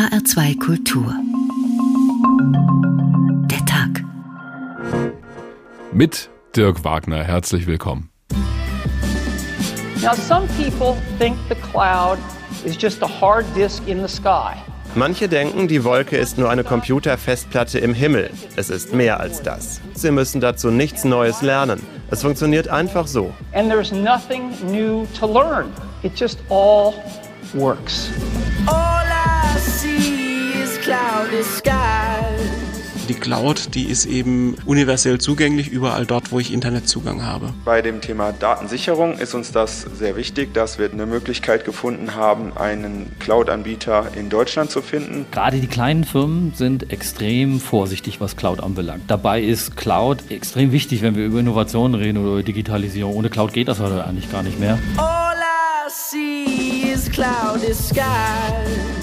HR2 Kultur. Der Tag. Mit Dirk Wagner. Herzlich willkommen. Now, some people think the cloud is just a hard disk in the sky. Manche denken, die Wolke ist nur eine Computerfestplatte im Himmel. Es ist mehr als das. Sie müssen dazu nichts Neues lernen. Es funktioniert einfach so. And there's nothing new to learn. It just all works. Die Cloud, die ist eben universell zugänglich überall dort, wo ich Internetzugang habe. Bei dem Thema Datensicherung ist uns das sehr wichtig, dass wir eine Möglichkeit gefunden haben, einen Cloud-Anbieter in Deutschland zu finden. Gerade die kleinen Firmen sind extrem vorsichtig, was Cloud anbelangt. Dabei ist Cloud extrem wichtig, wenn wir über Innovationen reden oder über Digitalisierung. Ohne Cloud geht das heute eigentlich gar nicht mehr. All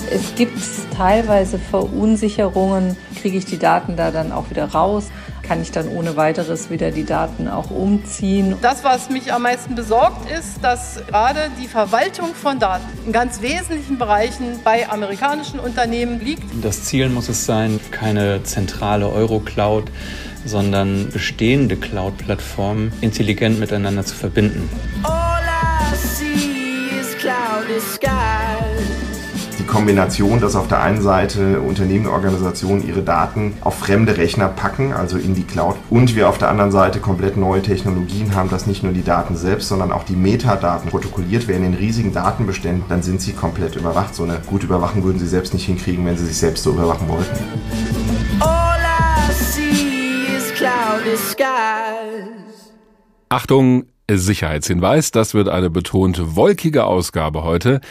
Es gibt teilweise Verunsicherungen. Kriege ich die Daten da dann auch wieder raus? Kann ich dann ohne weiteres wieder die Daten auch umziehen? Das, was mich am meisten besorgt, ist, dass gerade die Verwaltung von Daten in ganz wesentlichen Bereichen bei amerikanischen Unternehmen liegt. Das Ziel muss es sein, keine zentrale Euro-Cloud, sondern bestehende Cloud-Plattformen intelligent miteinander zu verbinden. All Die Kombination, dass auf der einen Seite Unternehmen und Organisationen ihre Daten auf fremde Rechner packen, also in die Cloud, und wir auf der anderen Seite komplett neue Technologien haben, dass nicht nur die Daten selbst, sondern auch die Metadaten protokolliert werden in riesigen Datenbeständen, dann sind sie komplett überwacht. So eine gute Überwachung würden sie selbst nicht hinkriegen, wenn sie sich selbst so überwachen wollten. All I see is cloudy skies. Achtung, Sicherheitshinweis, das wird eine betont wolkige Ausgabe heute.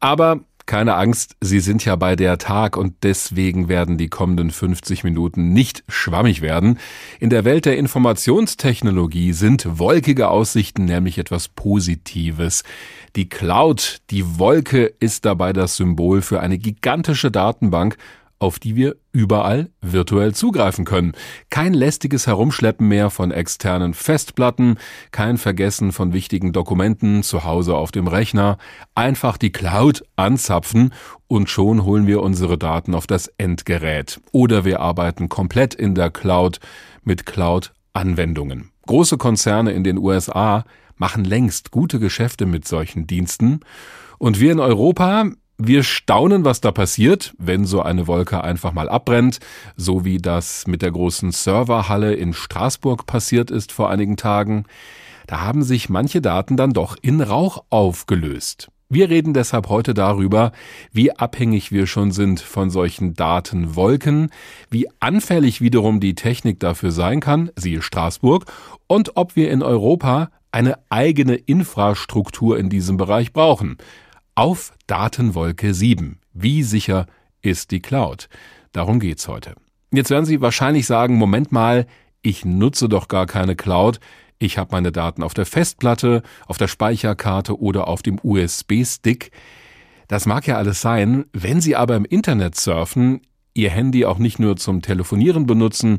Aber keine Angst, Sie sind ja bei der Tag und deswegen werden die kommenden 50 Minuten nicht schwammig werden. In der Welt der Informationstechnologie sind wolkige Aussichten nämlich etwas Positives. Die Cloud, die Wolke ist dabei das Symbol für eine gigantische Datenbank, auf die wir überall virtuell zugreifen können. Kein lästiges Herumschleppen mehr von externen Festplatten, kein Vergessen von wichtigen Dokumenten zu Hause auf dem Rechner, einfach die Cloud anzapfen und schon holen wir unsere Daten auf das Endgerät. Oder wir arbeiten komplett in der Cloud mit Cloud-Anwendungen. Große Konzerne in den USA machen längst gute Geschäfte mit solchen Diensten und wir in Europa wir staunen, was da passiert, wenn so eine Wolke einfach mal abbrennt, so wie das mit der großen Serverhalle in Straßburg passiert ist vor einigen Tagen. Da haben sich manche Daten dann doch in Rauch aufgelöst. Wir reden deshalb heute darüber, wie abhängig wir schon sind von solchen Datenwolken, wie anfällig wiederum die Technik dafür sein kann, siehe Straßburg, und ob wir in Europa eine eigene Infrastruktur in diesem Bereich brauchen auf Datenwolke 7. Wie sicher ist die Cloud? Darum geht's heute. Jetzt werden Sie wahrscheinlich sagen, Moment mal, ich nutze doch gar keine Cloud. Ich habe meine Daten auf der Festplatte, auf der Speicherkarte oder auf dem USB-Stick. Das mag ja alles sein, wenn Sie aber im Internet surfen, Ihr Handy auch nicht nur zum Telefonieren benutzen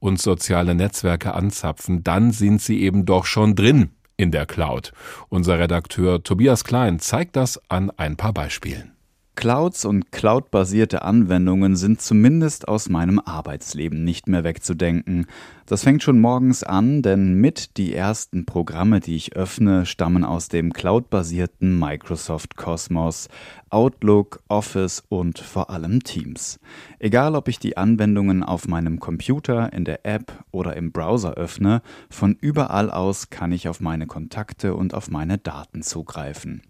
und soziale Netzwerke anzapfen, dann sind Sie eben doch schon drin in der Cloud. Unser Redakteur Tobias Klein zeigt das an ein paar Beispielen. Clouds und cloudbasierte Anwendungen sind zumindest aus meinem Arbeitsleben nicht mehr wegzudenken. Das fängt schon morgens an, denn mit die ersten Programme, die ich öffne, stammen aus dem cloudbasierten Microsoft Cosmos, Outlook, Office und vor allem Teams. Egal ob ich die Anwendungen auf meinem Computer, in der App oder im Browser öffne, von überall aus kann ich auf meine Kontakte und auf meine Daten zugreifen.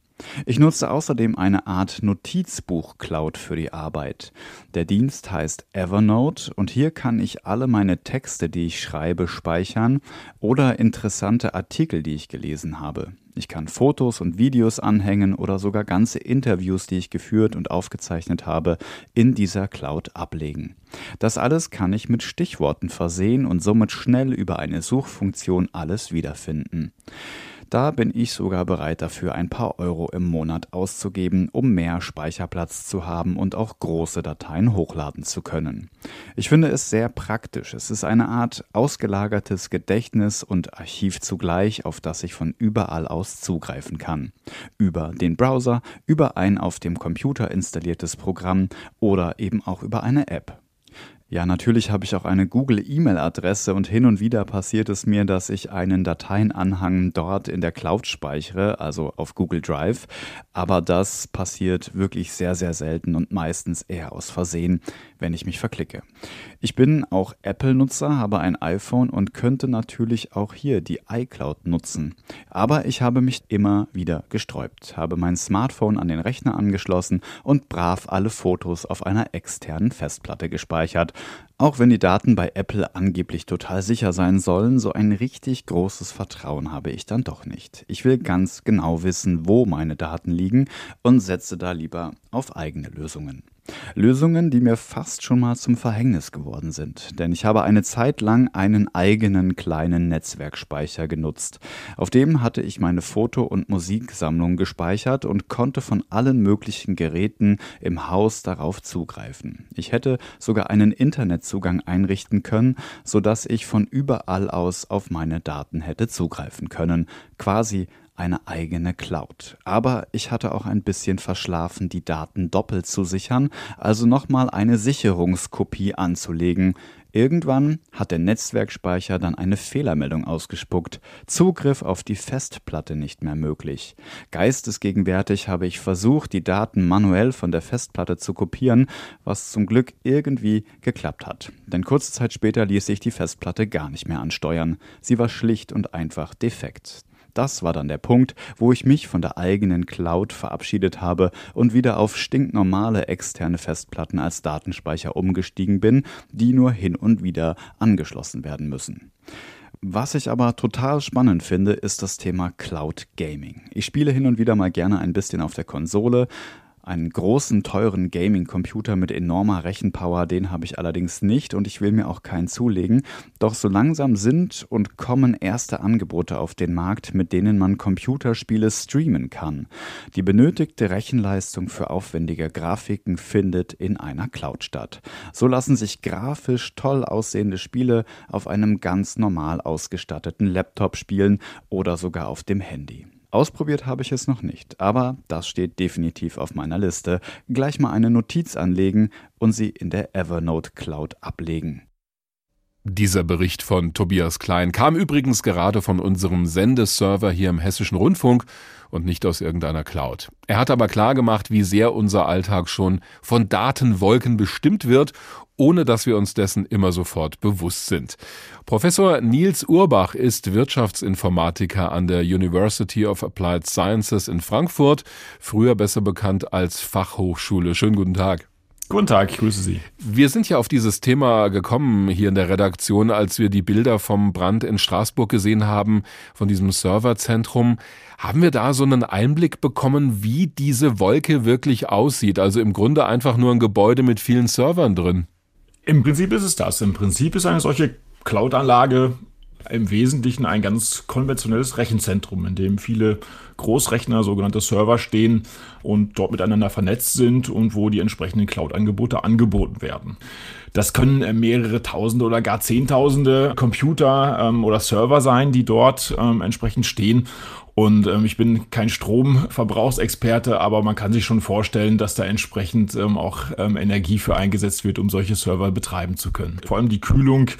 Ich nutze außerdem eine Art Notizbuch-Cloud für die Arbeit. Der Dienst heißt Evernote und hier kann ich alle meine Texte, die ich schreibe, speichern oder interessante Artikel, die ich gelesen habe. Ich kann Fotos und Videos anhängen oder sogar ganze Interviews, die ich geführt und aufgezeichnet habe, in dieser Cloud ablegen. Das alles kann ich mit Stichworten versehen und somit schnell über eine Suchfunktion alles wiederfinden. Da bin ich sogar bereit dafür, ein paar Euro im Monat auszugeben, um mehr Speicherplatz zu haben und auch große Dateien hochladen zu können. Ich finde es sehr praktisch. Es ist eine Art ausgelagertes Gedächtnis und Archiv zugleich, auf das ich von überall aus zugreifen kann. Über den Browser, über ein auf dem Computer installiertes Programm oder eben auch über eine App. Ja, natürlich habe ich auch eine Google-E-Mail-Adresse und hin und wieder passiert es mir, dass ich einen Dateienanhang dort in der Cloud speichere, also auf Google Drive. Aber das passiert wirklich sehr, sehr selten und meistens eher aus Versehen, wenn ich mich verklicke. Ich bin auch Apple-Nutzer, habe ein iPhone und könnte natürlich auch hier die iCloud nutzen. Aber ich habe mich immer wieder gesträubt, habe mein Smartphone an den Rechner angeschlossen und brav alle Fotos auf einer externen Festplatte gespeichert. Auch wenn die Daten bei Apple angeblich total sicher sein sollen, so ein richtig großes Vertrauen habe ich dann doch nicht. Ich will ganz genau wissen, wo meine Daten liegen und setze da lieber auf eigene Lösungen. Lösungen, die mir fast schon mal zum Verhängnis geworden sind, denn ich habe eine Zeit lang einen eigenen kleinen Netzwerkspeicher genutzt. Auf dem hatte ich meine Foto- und Musiksammlung gespeichert und konnte von allen möglichen Geräten im Haus darauf zugreifen. Ich hätte sogar einen Internetzugang einrichten können, sodass ich von überall aus auf meine Daten hätte zugreifen können, quasi eine eigene Cloud. Aber ich hatte auch ein bisschen verschlafen, die Daten doppelt zu sichern, also nochmal eine Sicherungskopie anzulegen. Irgendwann hat der Netzwerkspeicher dann eine Fehlermeldung ausgespuckt. Zugriff auf die Festplatte nicht mehr möglich. Geistesgegenwärtig habe ich versucht, die Daten manuell von der Festplatte zu kopieren, was zum Glück irgendwie geklappt hat. Denn kurze Zeit später ließ sich die Festplatte gar nicht mehr ansteuern. Sie war schlicht und einfach defekt. Das war dann der Punkt, wo ich mich von der eigenen Cloud verabschiedet habe und wieder auf stinknormale externe Festplatten als Datenspeicher umgestiegen bin, die nur hin und wieder angeschlossen werden müssen. Was ich aber total spannend finde, ist das Thema Cloud Gaming. Ich spiele hin und wieder mal gerne ein bisschen auf der Konsole, einen großen, teuren Gaming-Computer mit enormer Rechenpower, den habe ich allerdings nicht und ich will mir auch keinen zulegen. Doch so langsam sind und kommen erste Angebote auf den Markt, mit denen man Computerspiele streamen kann. Die benötigte Rechenleistung für aufwendige Grafiken findet in einer Cloud statt. So lassen sich grafisch toll aussehende Spiele auf einem ganz normal ausgestatteten Laptop spielen oder sogar auf dem Handy. Ausprobiert habe ich es noch nicht, aber das steht definitiv auf meiner Liste. Gleich mal eine Notiz anlegen und sie in der Evernote Cloud ablegen. Dieser Bericht von Tobias Klein kam übrigens gerade von unserem Sendeserver hier im Hessischen Rundfunk und nicht aus irgendeiner Cloud. Er hat aber klar gemacht, wie sehr unser Alltag schon von Datenwolken bestimmt wird ohne dass wir uns dessen immer sofort bewusst sind. Professor Nils Urbach ist Wirtschaftsinformatiker an der University of Applied Sciences in Frankfurt, früher besser bekannt als Fachhochschule. Schönen guten Tag. Guten Tag, ich grüße Sie. Wir sind ja auf dieses Thema gekommen hier in der Redaktion, als wir die Bilder vom Brand in Straßburg gesehen haben, von diesem Serverzentrum. Haben wir da so einen Einblick bekommen, wie diese Wolke wirklich aussieht? Also im Grunde einfach nur ein Gebäude mit vielen Servern drin. Im Prinzip ist es das. Im Prinzip ist eine solche Cloud-Anlage im Wesentlichen ein ganz konventionelles Rechenzentrum, in dem viele Großrechner, sogenannte Server stehen und dort miteinander vernetzt sind und wo die entsprechenden Cloud-Angebote angeboten werden. Das können äh, mehrere Tausende oder gar Zehntausende Computer ähm, oder Server sein, die dort ähm, entsprechend stehen. Und ähm, ich bin kein Stromverbrauchsexperte, aber man kann sich schon vorstellen, dass da entsprechend ähm, auch ähm, Energie für eingesetzt wird, um solche Server betreiben zu können. Vor allem die Kühlung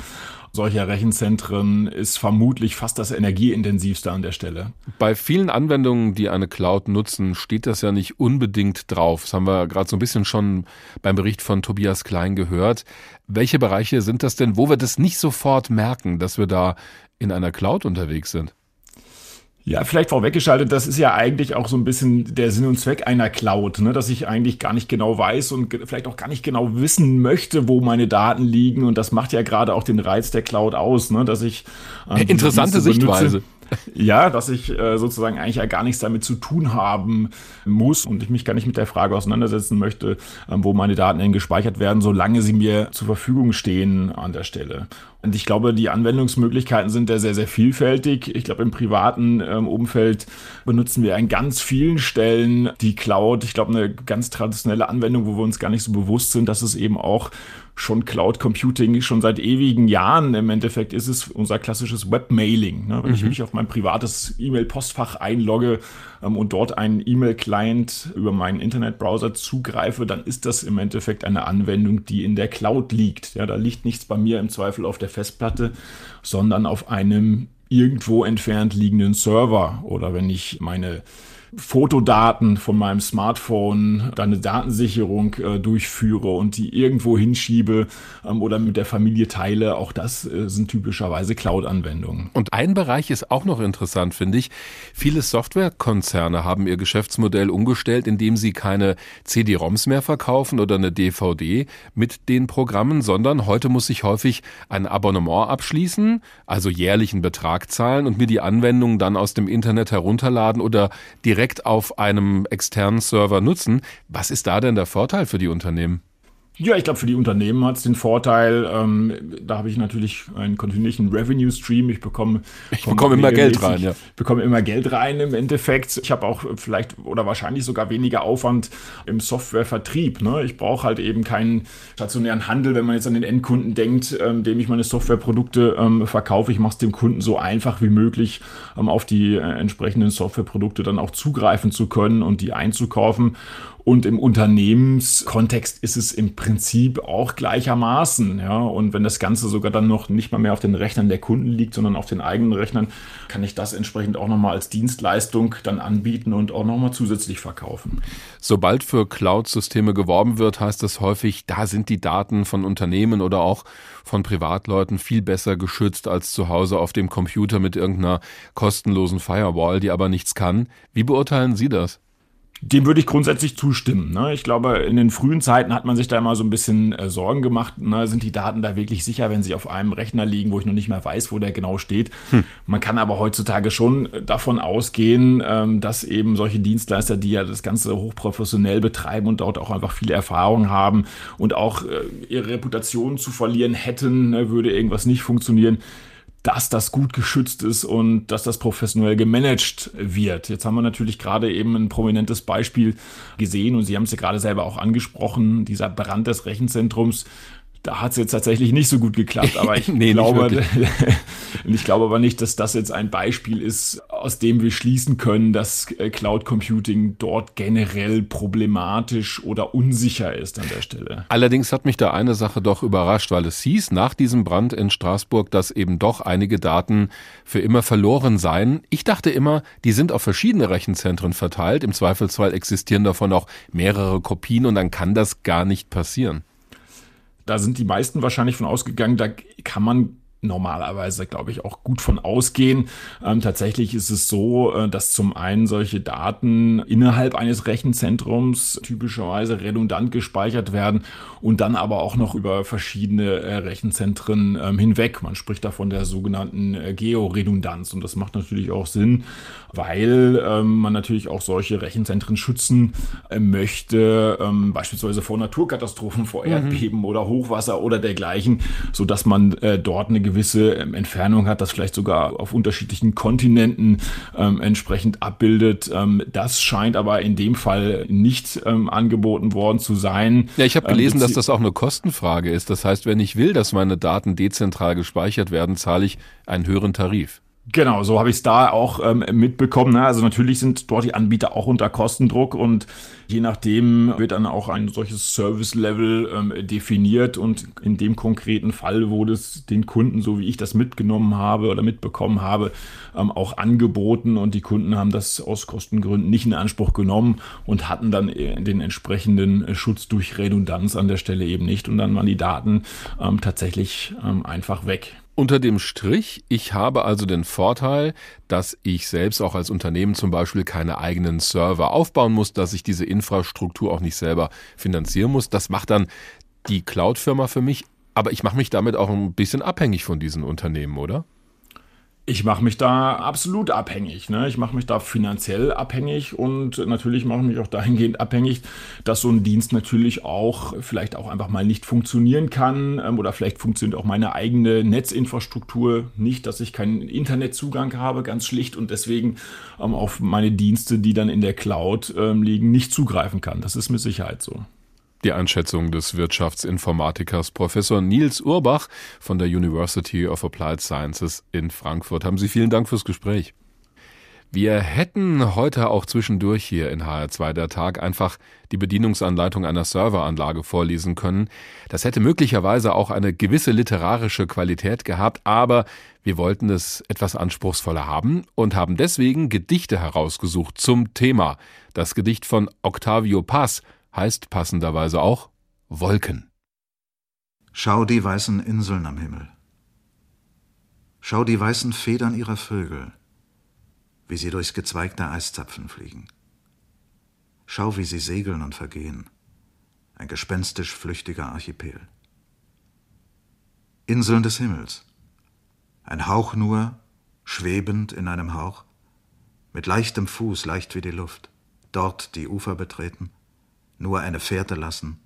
solcher Rechenzentren ist vermutlich fast das energieintensivste an der Stelle. Bei vielen Anwendungen, die eine Cloud nutzen, steht das ja nicht unbedingt drauf. Das haben wir gerade so ein bisschen schon beim Bericht von Tobias Klein gehört. Welche Bereiche sind das denn, wo wir das nicht sofort merken, dass wir da in einer Cloud unterwegs sind? Ja, vielleicht vorweggeschaltet, das ist ja eigentlich auch so ein bisschen der Sinn und Zweck einer Cloud, ne? dass ich eigentlich gar nicht genau weiß und vielleicht auch gar nicht genau wissen möchte, wo meine Daten liegen. Und das macht ja gerade auch den Reiz der Cloud aus, ne? dass ich äh, interessante Sichtweise. Ja, dass ich äh, sozusagen eigentlich ja gar nichts damit zu tun haben muss und ich mich gar nicht mit der Frage auseinandersetzen möchte, ähm, wo meine Daten denn gespeichert werden, solange sie mir zur Verfügung stehen an der Stelle. Und ich glaube, die Anwendungsmöglichkeiten sind da sehr, sehr vielfältig. Ich glaube, im privaten ähm, Umfeld benutzen wir an ganz vielen Stellen die Cloud. Ich glaube, eine ganz traditionelle Anwendung, wo wir uns gar nicht so bewusst sind, dass es eben auch schon Cloud Computing schon seit ewigen Jahren. Im Endeffekt ist es unser klassisches Webmailing. Ne? Wenn mhm. ich mich auf mein privates E-Mail-Postfach einlogge ähm, und dort einen E-Mail-Client über meinen Internetbrowser zugreife, dann ist das im Endeffekt eine Anwendung, die in der Cloud liegt. Ja, da liegt nichts bei mir im Zweifel auf der Festplatte, sondern auf einem irgendwo entfernt liegenden Server. Oder wenn ich meine Fotodaten von meinem Smartphone, dann eine Datensicherung äh, durchführe und die irgendwo hinschiebe ähm, oder mit der Familie teile. Auch das äh, sind typischerweise Cloud-Anwendungen. Und ein Bereich ist auch noch interessant, finde ich. Viele Softwarekonzerne haben ihr Geschäftsmodell umgestellt, indem sie keine CD-ROMs mehr verkaufen oder eine DVD mit den Programmen, sondern heute muss ich häufig ein Abonnement abschließen, also jährlichen Betrag zahlen und mir die Anwendungen dann aus dem Internet herunterladen oder direkt direkt auf einem externen Server nutzen. Was ist da denn der Vorteil für die Unternehmen? Ja, ich glaube, für die Unternehmen hat es den Vorteil, ähm, da habe ich natürlich einen kontinuierlichen Revenue Stream. Ich bekomme, ich bekomme immer Geld rein, ja. bekomme immer Geld rein im Endeffekt. Ich habe auch vielleicht oder wahrscheinlich sogar weniger Aufwand im Softwarevertrieb. Ne? Ich brauche halt eben keinen stationären Handel, wenn man jetzt an den Endkunden denkt, ähm, dem ich meine Softwareprodukte ähm, verkaufe. Ich mache es dem Kunden so einfach wie möglich, ähm, auf die äh, entsprechenden Softwareprodukte dann auch zugreifen zu können und die einzukaufen. Und im Unternehmenskontext ist es im Prinzip auch gleichermaßen. Ja? Und wenn das Ganze sogar dann noch nicht mal mehr auf den Rechnern der Kunden liegt, sondern auf den eigenen Rechnern, kann ich das entsprechend auch nochmal als Dienstleistung dann anbieten und auch nochmal zusätzlich verkaufen. Sobald für Cloud-Systeme geworben wird, heißt das häufig, da sind die Daten von Unternehmen oder auch von Privatleuten viel besser geschützt als zu Hause auf dem Computer mit irgendeiner kostenlosen Firewall, die aber nichts kann. Wie beurteilen Sie das? Dem würde ich grundsätzlich zustimmen. Ne? Ich glaube, in den frühen Zeiten hat man sich da immer so ein bisschen äh, Sorgen gemacht. Ne? Sind die Daten da wirklich sicher, wenn sie auf einem Rechner liegen, wo ich noch nicht mehr weiß, wo der genau steht? Hm. Man kann aber heutzutage schon davon ausgehen, ähm, dass eben solche Dienstleister, die ja das Ganze hochprofessionell betreiben und dort auch einfach viele Erfahrung haben und auch äh, ihre Reputation zu verlieren hätten, ne? würde irgendwas nicht funktionieren, dass das gut geschützt ist und dass das professionell gemanagt wird. Jetzt haben wir natürlich gerade eben ein prominentes Beispiel gesehen und Sie haben es ja gerade selber auch angesprochen, dieser Brand des Rechenzentrums da hat es jetzt tatsächlich nicht so gut geklappt, aber ich nee, glaube, ich glaube aber nicht, dass das jetzt ein Beispiel ist, aus dem wir schließen können, dass äh, Cloud Computing dort generell problematisch oder unsicher ist an der Stelle. Allerdings hat mich da eine Sache doch überrascht, weil es hieß nach diesem Brand in Straßburg, dass eben doch einige Daten für immer verloren seien. Ich dachte immer, die sind auf verschiedene Rechenzentren verteilt. Im Zweifelsfall existieren davon auch mehrere Kopien und dann kann das gar nicht passieren da sind die meisten wahrscheinlich von ausgegangen, da kann man normalerweise, glaube ich, auch gut von ausgehen. Ähm, tatsächlich ist es so, äh, dass zum einen solche Daten innerhalb eines Rechenzentrums typischerweise redundant gespeichert werden und dann aber auch noch über verschiedene äh, Rechenzentren ähm, hinweg. Man spricht da von der sogenannten äh, Georedundanz und das macht natürlich auch Sinn, weil ähm, man natürlich auch solche Rechenzentren schützen äh, möchte, ähm, beispielsweise vor Naturkatastrophen, vor mhm. Erdbeben mhm. oder Hochwasser oder dergleichen, so dass man äh, dort eine gewisse ähm, Entfernung hat, das vielleicht sogar auf unterschiedlichen Kontinenten ähm, entsprechend abbildet. Ähm, das scheint aber in dem Fall nicht ähm, angeboten worden zu sein. Ja, ich habe gelesen, ähm, dass das auch eine Kostenfrage ist. Das heißt, wenn ich will, dass meine Daten dezentral gespeichert werden, zahle ich einen höheren Tarif. Genau, so habe ich es da auch ähm, mitbekommen. Ne? Also natürlich sind dort die Anbieter auch unter Kostendruck und je nachdem wird dann auch ein solches Service-Level ähm, definiert und in dem konkreten Fall wurde es den Kunden, so wie ich das mitgenommen habe oder mitbekommen habe, ähm, auch angeboten und die Kunden haben das aus Kostengründen nicht in Anspruch genommen und hatten dann äh, den entsprechenden Schutz durch Redundanz an der Stelle eben nicht und dann waren die Daten ähm, tatsächlich ähm, einfach weg. Unter dem Strich, ich habe also den Vorteil, dass ich selbst auch als Unternehmen zum Beispiel keine eigenen Server aufbauen muss, dass ich diese Infrastruktur auch nicht selber finanzieren muss. Das macht dann die Cloud-Firma für mich, aber ich mache mich damit auch ein bisschen abhängig von diesen Unternehmen, oder? Ich mache mich da absolut abhängig. Ne? Ich mache mich da finanziell abhängig und natürlich mache ich mich auch dahingehend abhängig, dass so ein Dienst natürlich auch vielleicht auch einfach mal nicht funktionieren kann ähm, oder vielleicht funktioniert auch meine eigene Netzinfrastruktur nicht, dass ich keinen Internetzugang habe, ganz schlicht und deswegen ähm, auf meine Dienste, die dann in der Cloud ähm, liegen, nicht zugreifen kann. Das ist mit Sicherheit so. Die Einschätzung des Wirtschaftsinformatikers Professor Nils Urbach von der University of Applied Sciences in Frankfurt. Haben Sie vielen Dank fürs Gespräch. Wir hätten heute auch zwischendurch hier in HR2 der Tag einfach die Bedienungsanleitung einer Serveranlage vorlesen können. Das hätte möglicherweise auch eine gewisse literarische Qualität gehabt, aber wir wollten es etwas anspruchsvoller haben und haben deswegen Gedichte herausgesucht zum Thema. Das Gedicht von Octavio Paz heißt passenderweise auch Wolken. Schau die weißen Inseln am Himmel. Schau die weißen Federn ihrer Vögel, wie sie durchs Gezweig der Eiszapfen fliegen. Schau, wie sie segeln und vergehen, ein gespenstisch flüchtiger Archipel. Inseln des Himmels, ein Hauch nur, schwebend in einem Hauch, mit leichtem Fuß, leicht wie die Luft, dort die Ufer betreten, nur eine Fährte lassen,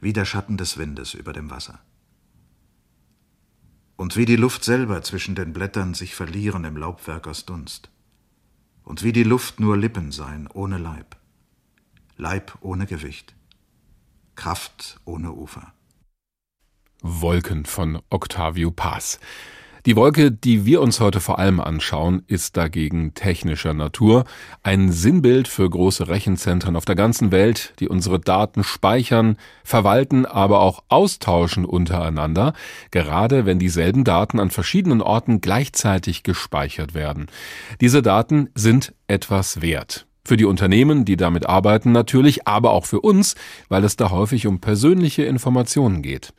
wie der Schatten des Windes über dem Wasser. Und wie die Luft selber zwischen den Blättern sich verlieren im Laubwerk aus Dunst. Und wie die Luft nur Lippen sein, ohne Leib. Leib ohne Gewicht. Kraft ohne Ufer. Wolken von Octavio Paz. Die Wolke, die wir uns heute vor allem anschauen, ist dagegen technischer Natur, ein Sinnbild für große Rechenzentren auf der ganzen Welt, die unsere Daten speichern, verwalten, aber auch austauschen untereinander, gerade wenn dieselben Daten an verschiedenen Orten gleichzeitig gespeichert werden. Diese Daten sind etwas wert. Für die Unternehmen, die damit arbeiten natürlich, aber auch für uns, weil es da häufig um persönliche Informationen geht.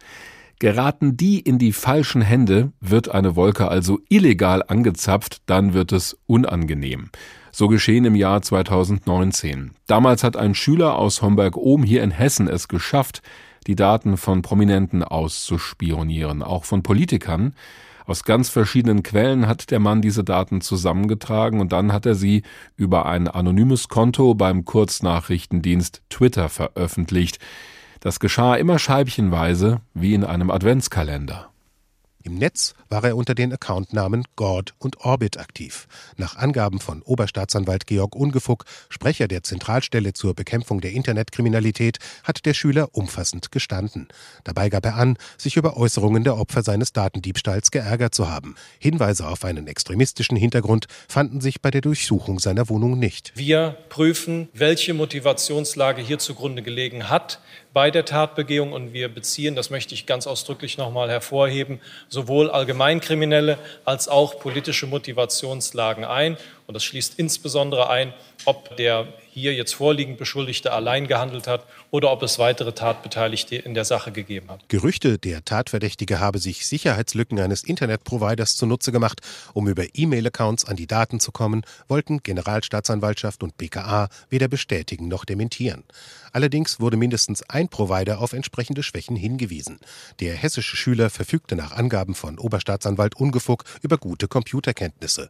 Geraten die in die falschen Hände, wird eine Wolke also illegal angezapft, dann wird es unangenehm. So geschehen im Jahr 2019. Damals hat ein Schüler aus Homberg-Ohm hier in Hessen es geschafft, die Daten von Prominenten auszuspionieren, auch von Politikern. Aus ganz verschiedenen Quellen hat der Mann diese Daten zusammengetragen und dann hat er sie über ein anonymes Konto beim Kurznachrichtendienst Twitter veröffentlicht. Das geschah immer scheibchenweise wie in einem Adventskalender. Im Netz war er unter den Accountnamen God und Orbit aktiv. Nach Angaben von Oberstaatsanwalt Georg Ungefuck, Sprecher der Zentralstelle zur Bekämpfung der Internetkriminalität, hat der Schüler umfassend gestanden. Dabei gab er an, sich über Äußerungen der Opfer seines Datendiebstahls geärgert zu haben. Hinweise auf einen extremistischen Hintergrund fanden sich bei der Durchsuchung seiner Wohnung nicht. Wir prüfen, welche Motivationslage hier zugrunde gelegen hat bei der Tatbegehung und wir beziehen, das möchte ich ganz ausdrücklich nochmal hervorheben, sowohl allgemeinkriminelle als auch politische Motivationslagen ein. Und das schließt insbesondere ein, ob der hier jetzt vorliegend Beschuldigte allein gehandelt hat oder ob es weitere Tatbeteiligte in der Sache gegeben hat. Gerüchte, der Tatverdächtige habe sich Sicherheitslücken eines Internetproviders zunutze gemacht, um über E-Mail-Accounts an die Daten zu kommen, wollten Generalstaatsanwaltschaft und BKA weder bestätigen noch dementieren. Allerdings wurde mindestens ein Provider auf entsprechende Schwächen hingewiesen. Der hessische Schüler verfügte nach Angaben von Oberstaatsanwalt Ungefuck über gute Computerkenntnisse.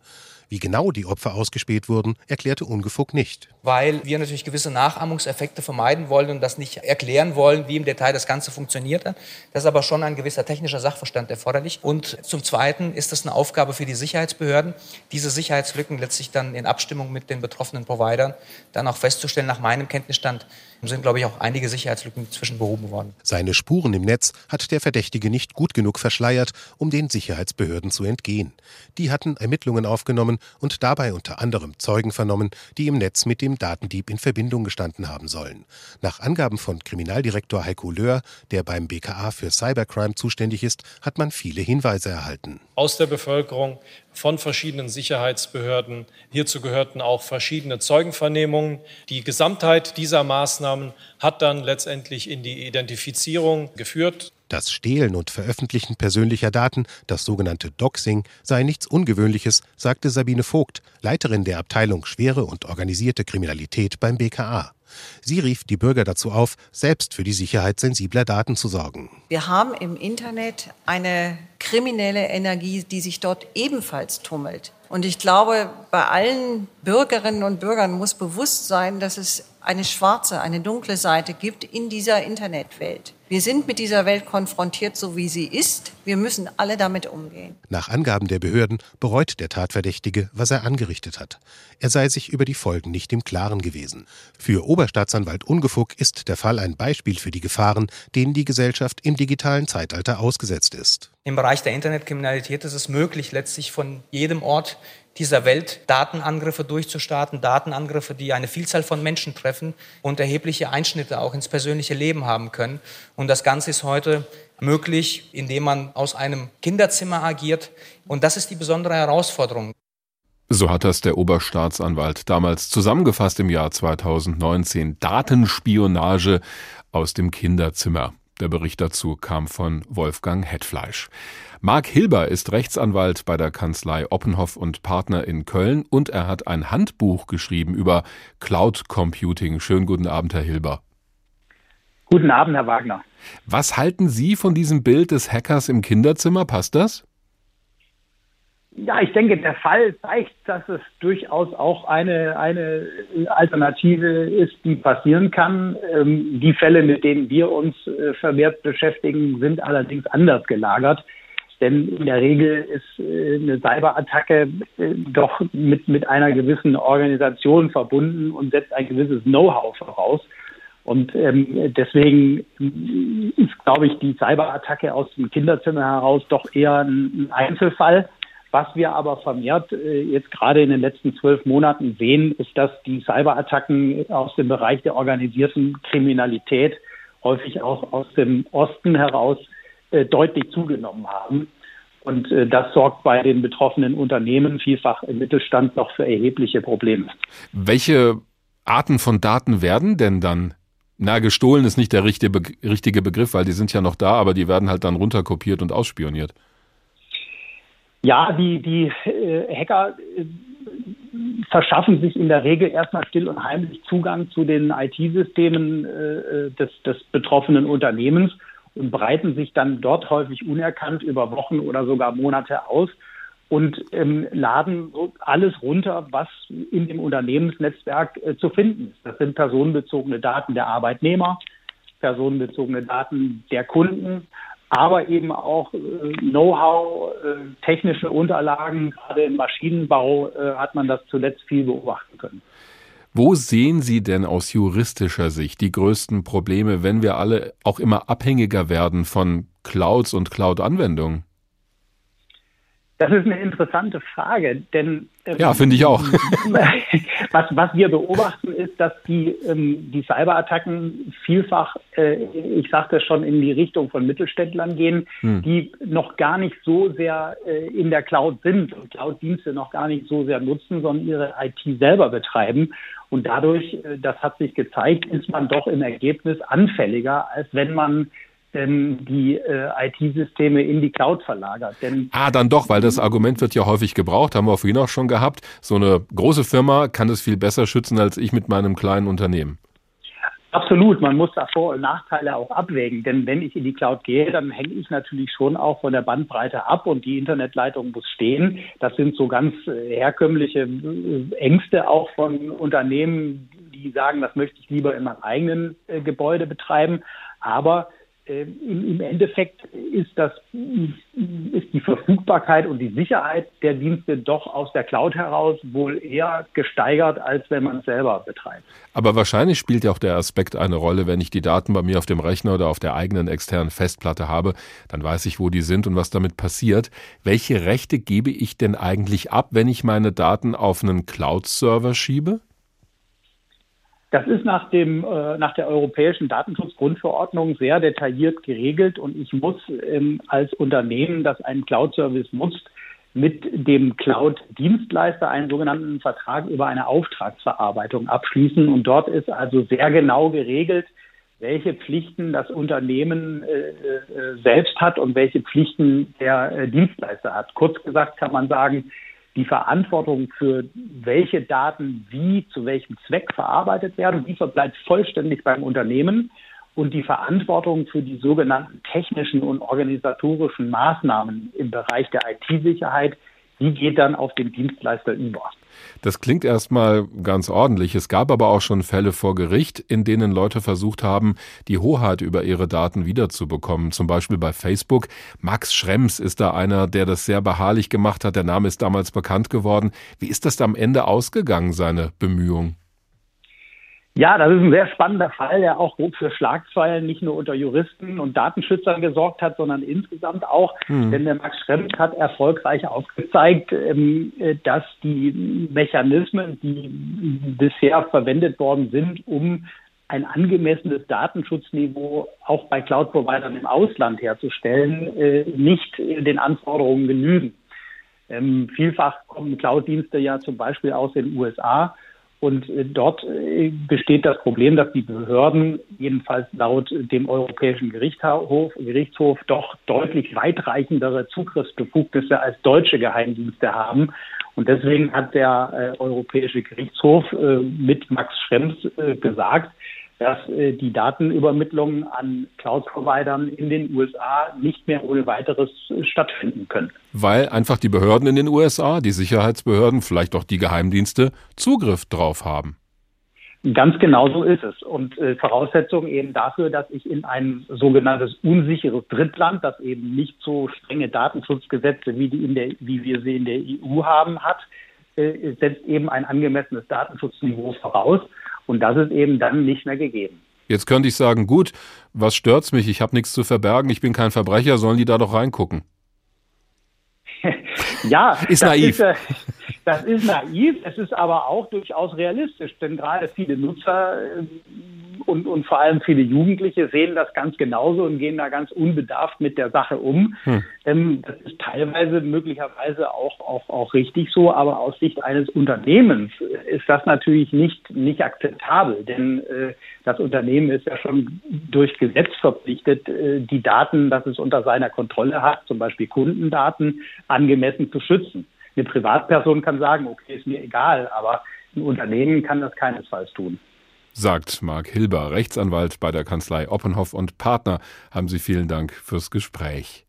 Wie genau die Opfer ausgespäht wurden, erklärte Ungefuck nicht. Weil wir natürlich gewisse Nachahmungseffekte vermeiden wollen und das nicht erklären wollen, wie im Detail das Ganze funktioniert hat. Das ist aber schon ein gewisser technischer Sachverstand erforderlich. Und zum Zweiten ist das eine Aufgabe für die Sicherheitsbehörden, diese Sicherheitslücken letztlich dann in Abstimmung mit den betroffenen Providern dann auch festzustellen. Nach meinem Kenntnisstand sind, glaube ich, auch einige Sicherheitslücken inzwischen behoben worden. Seine Spuren im Netz hat der Verdächtige nicht gut genug verschleiert, um den Sicherheitsbehörden zu entgehen. Die hatten Ermittlungen aufgenommen und dabei unter anderem Zeugen vernommen, die im Netz mit dem Datendieb in Verbindung gestanden haben sollen. Nach Angaben von Kriminaldirektor Heiko Löhr, der beim BKA für Cybercrime zuständig ist, hat man viele Hinweise erhalten. Aus der Bevölkerung, von verschiedenen Sicherheitsbehörden. Hierzu gehörten auch verschiedene Zeugenvernehmungen. Die Gesamtheit dieser Maßnahmen hat dann letztendlich in die Identifizierung geführt. Das Stehlen und Veröffentlichen persönlicher Daten, das sogenannte Doxing, sei nichts Ungewöhnliches, sagte Sabine Vogt, Leiterin der Abteilung Schwere und organisierte Kriminalität beim BKA. Sie rief die Bürger dazu auf, selbst für die Sicherheit sensibler Daten zu sorgen. Wir haben im Internet eine kriminelle Energie, die sich dort ebenfalls tummelt. Und ich glaube, bei allen Bürgerinnen und Bürgern muss bewusst sein, dass es eine schwarze, eine dunkle Seite gibt in dieser Internetwelt. Wir sind mit dieser Welt konfrontiert, so wie sie ist. Wir müssen alle damit umgehen. Nach Angaben der Behörden bereut der Tatverdächtige, was er angerichtet hat. Er sei sich über die Folgen nicht im Klaren gewesen. Für Oberstaatsanwalt Ungefuck ist der Fall ein Beispiel für die Gefahren, denen die Gesellschaft im digitalen Zeitalter ausgesetzt ist. Im Bereich der Internetkriminalität ist es möglich, letztlich von jedem Ort dieser Welt Datenangriffe durchzustarten, Datenangriffe, die eine Vielzahl von Menschen treffen und erhebliche Einschnitte auch ins persönliche Leben haben können. Und das Ganze ist heute möglich, indem man aus einem Kinderzimmer agiert. Und das ist die besondere Herausforderung. So hat das der Oberstaatsanwalt damals zusammengefasst im Jahr 2019. Datenspionage aus dem Kinderzimmer. Der Bericht dazu kam von Wolfgang Hetfleisch. Marc Hilber ist Rechtsanwalt bei der Kanzlei Oppenhoff und Partner in Köln und er hat ein Handbuch geschrieben über Cloud Computing. Schönen guten Abend, Herr Hilber. Guten Abend, Herr Wagner. Was halten Sie von diesem Bild des Hackers im Kinderzimmer? Passt das? Ja, ich denke, der Fall zeigt, dass es durchaus auch eine, eine Alternative ist, die passieren kann. Ähm, die Fälle, mit denen wir uns äh, vermehrt beschäftigen, sind allerdings anders gelagert. Denn in der Regel ist äh, eine Cyberattacke äh, doch mit, mit einer gewissen Organisation verbunden und setzt ein gewisses Know-how voraus. Und ähm, deswegen ist, glaube ich, die Cyberattacke aus dem Kinderzimmer heraus doch eher ein Einzelfall. Was wir aber vermehrt äh, jetzt gerade in den letzten zwölf Monaten sehen, ist, dass die Cyberattacken aus dem Bereich der organisierten Kriminalität häufig auch aus dem Osten heraus äh, deutlich zugenommen haben. Und äh, das sorgt bei den betroffenen Unternehmen, vielfach im Mittelstand, noch für erhebliche Probleme. Welche Arten von Daten werden denn dann? Na, gestohlen ist nicht der richtige, richtige Begriff, weil die sind ja noch da, aber die werden halt dann runterkopiert und ausspioniert. Ja, die, die äh, Hacker äh, verschaffen sich in der Regel erstmal still und heimlich Zugang zu den IT-Systemen äh, des, des betroffenen Unternehmens und breiten sich dann dort häufig unerkannt über Wochen oder sogar Monate aus und ähm, laden alles runter, was in dem Unternehmensnetzwerk äh, zu finden ist. Das sind personenbezogene Daten der Arbeitnehmer, personenbezogene Daten der Kunden, aber eben auch äh, Know-how, äh, technische Unterlagen. Gerade im Maschinenbau äh, hat man das zuletzt viel beobachten können. Wo sehen Sie denn aus juristischer Sicht die größten Probleme, wenn wir alle auch immer abhängiger werden von Clouds und Cloud-Anwendungen? Das ist eine interessante Frage, denn ähm, ja, finde ich auch. was, was wir beobachten, ist, dass die, ähm, die Cyberattacken vielfach, äh, ich sagte schon, in die Richtung von Mittelständlern gehen, hm. die noch gar nicht so sehr äh, in der Cloud sind und Cloud-Dienste noch gar nicht so sehr nutzen, sondern ihre IT selber betreiben. Und dadurch, äh, das hat sich gezeigt, ist man doch im Ergebnis anfälliger, als wenn man ähm, die äh, IT-Systeme in die Cloud verlagert. Denn ah, dann doch, weil das Argument wird ja häufig gebraucht, haben wir vorhin auch schon gehabt. So eine große Firma kann es viel besser schützen als ich mit meinem kleinen Unternehmen. Absolut, man muss da Vor- und Nachteile auch abwägen, denn wenn ich in die Cloud gehe, dann hänge ich natürlich schon auch von der Bandbreite ab und die Internetleitung muss stehen. Das sind so ganz äh, herkömmliche äh, Ängste auch von Unternehmen, die sagen, das möchte ich lieber in meinem eigenen äh, Gebäude betreiben. Aber im Endeffekt ist das, ist die Verfügbarkeit und die Sicherheit der Dienste doch aus der Cloud heraus wohl eher gesteigert, als wenn man es selber betreibt. Aber wahrscheinlich spielt ja auch der Aspekt eine Rolle, wenn ich die Daten bei mir auf dem Rechner oder auf der eigenen externen Festplatte habe, dann weiß ich, wo die sind und was damit passiert. Welche Rechte gebe ich denn eigentlich ab, wenn ich meine Daten auf einen Cloud-Server schiebe? Das ist nach, dem, äh, nach der Europäischen Datenschutzgrundverordnung sehr detailliert geregelt und ich muss ähm, als Unternehmen, das einen Cloud-Service nutzt, mit dem Cloud-Dienstleister einen sogenannten Vertrag über eine Auftragsverarbeitung abschließen. Und dort ist also sehr genau geregelt, welche Pflichten das Unternehmen äh, äh, selbst hat und welche Pflichten der äh, Dienstleister hat. Kurz gesagt kann man sagen, die Verantwortung für welche Daten wie zu welchem Zweck verarbeitet werden, die verbleibt vollständig beim Unternehmen. Und die Verantwortung für die sogenannten technischen und organisatorischen Maßnahmen im Bereich der IT-Sicherheit, die geht dann auf den Dienstleister über. Das klingt erstmal ganz ordentlich. Es gab aber auch schon Fälle vor Gericht, in denen Leute versucht haben, die Hoheit über ihre Daten wiederzubekommen. Zum Beispiel bei Facebook. Max Schrems ist da einer, der das sehr beharrlich gemacht hat. Der Name ist damals bekannt geworden. Wie ist das am Ende ausgegangen, seine Bemühungen? Ja, das ist ein sehr spannender Fall, der auch für Schlagzeilen nicht nur unter Juristen und Datenschützern gesorgt hat, sondern insgesamt auch. Hm. Denn der Max Schrems hat erfolgreich aufgezeigt, ähm, dass die Mechanismen, die bisher verwendet worden sind, um ein angemessenes Datenschutzniveau auch bei Cloud-Providern im Ausland herzustellen, äh, nicht den Anforderungen genügen. Ähm, vielfach kommen Cloud-Dienste ja zum Beispiel aus den USA und äh, dort äh, besteht das Problem, dass die Behörden jedenfalls laut dem Europäischen Gerichtshof, Gerichtshof doch deutlich weitreichendere Zugriffsbefugnisse als deutsche Geheimdienste haben. Und deswegen hat der äh, Europäische Gerichtshof mit Max Schrems gesagt, dass äh, die Datenübermittlung an Cloud-Providern in den USA nicht mehr ohne weiteres äh, stattfinden können. Weil einfach die Behörden in den USA, die Sicherheitsbehörden, vielleicht auch die Geheimdienste Zugriff drauf haben. Ganz genau so ist es. Und äh, Voraussetzung eben dafür, dass ich in ein sogenanntes unsicheres Drittland, das eben nicht so strenge Datenschutzgesetze wie, die in der, wie wir sie in der EU haben, hat, äh, setzt eben ein angemessenes Datenschutzniveau voraus. Und das ist eben dann nicht mehr gegeben. Jetzt könnte ich sagen, gut, was stört's mich? Ich habe nichts zu verbergen, ich bin kein Verbrecher, sollen die da doch reingucken? ja, ist naiv. Ist, äh, das ist naiv, es ist aber auch durchaus realistisch, denn gerade viele Nutzer äh, und, und vor allem viele Jugendliche sehen das ganz genauso und gehen da ganz unbedarft mit der Sache um. Hm. Ähm, das ist teilweise möglicherweise auch, auch, auch richtig so, aber aus Sicht eines Unternehmens ist das natürlich nicht, nicht akzeptabel, denn äh, das Unternehmen ist ja schon durch Gesetz verpflichtet, äh, die Daten, das es unter seiner Kontrolle hat, zum Beispiel Kundendaten, angemessen zu schützen. Eine Privatperson kann sagen, okay, ist mir egal, aber ein Unternehmen kann das keinesfalls tun sagt Marc Hilber, Rechtsanwalt bei der Kanzlei Oppenhoff und Partner. Haben Sie vielen Dank fürs Gespräch.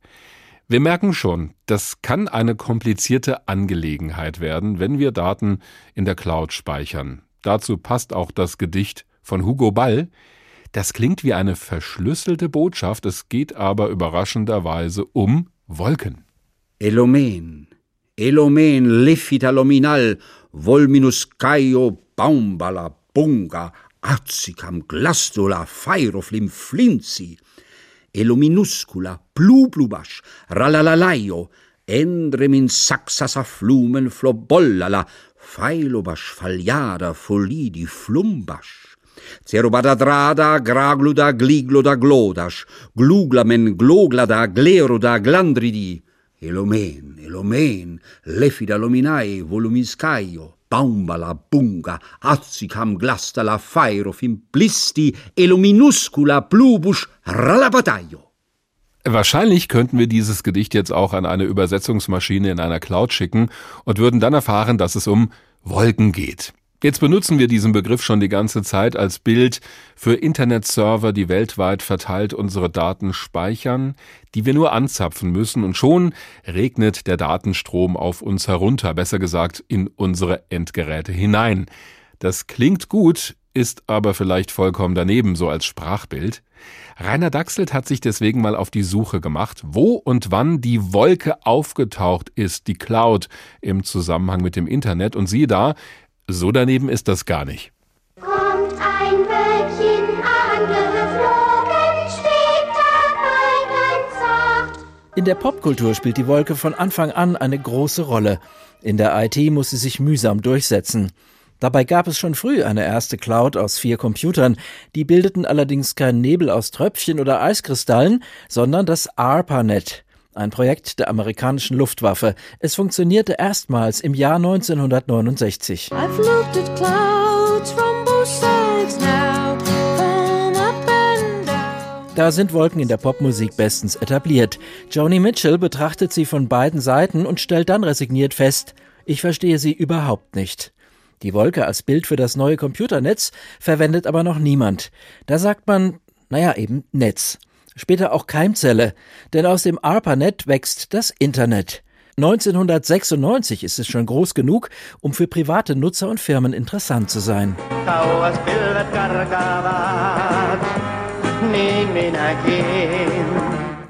Wir merken schon, das kann eine komplizierte Angelegenheit werden, wenn wir Daten in der Cloud speichern. Dazu passt auch das Gedicht von Hugo Ball. Das klingt wie eine verschlüsselte Botschaft, es geht aber überraschenderweise um Wolken. Elomen, Elomen, lefita lominal, volminus caio, baumbala, bunga, azzicam glastula fairoflim flinzi, elo minuscula plublubas ralalalaio, endrem in saxas afflumen flobollala, failobas faliada folidi flumbas. Cerubada drada, gragluda, gligloda, glodas, gluglamen, gloglada, gleroda, glandridi, elomen, elomen, lefida lominae volumiscaio, baumbala bunga, azzicam glastala fairo fimplisti elo minuscula plubus ralabataio. Wahrscheinlich könnten wir dieses Gedicht jetzt auch an eine Übersetzungsmaschine in einer Cloud schicken und würden dann erfahren, dass es um Wolken geht. Jetzt benutzen wir diesen Begriff schon die ganze Zeit als Bild für Internetserver, die weltweit verteilt unsere Daten speichern, die wir nur anzapfen müssen und schon regnet der Datenstrom auf uns herunter, besser gesagt in unsere Endgeräte hinein. Das klingt gut, ist aber vielleicht vollkommen daneben, so als Sprachbild. Rainer Dachselt hat sich deswegen mal auf die Suche gemacht, wo und wann die Wolke aufgetaucht ist, die Cloud im Zusammenhang mit dem Internet. Und siehe da, so daneben ist das gar nicht. In der Popkultur spielt die Wolke von Anfang an eine große Rolle. In der IT muss sie sich mühsam durchsetzen. Dabei gab es schon früh eine erste Cloud aus vier Computern. Die bildeten allerdings keinen Nebel aus Tröpfchen oder Eiskristallen, sondern das ARPANET ein Projekt der amerikanischen Luftwaffe. Es funktionierte erstmals im Jahr 1969. Da sind Wolken in der Popmusik bestens etabliert. Joni Mitchell betrachtet sie von beiden Seiten und stellt dann resigniert fest, Ich verstehe sie überhaupt nicht. Die Wolke als Bild für das neue Computernetz verwendet aber noch niemand. Da sagt man, naja, eben Netz. Später auch Keimzelle, denn aus dem ARPANET wächst das Internet. 1996 ist es schon groß genug, um für private Nutzer und Firmen interessant zu sein.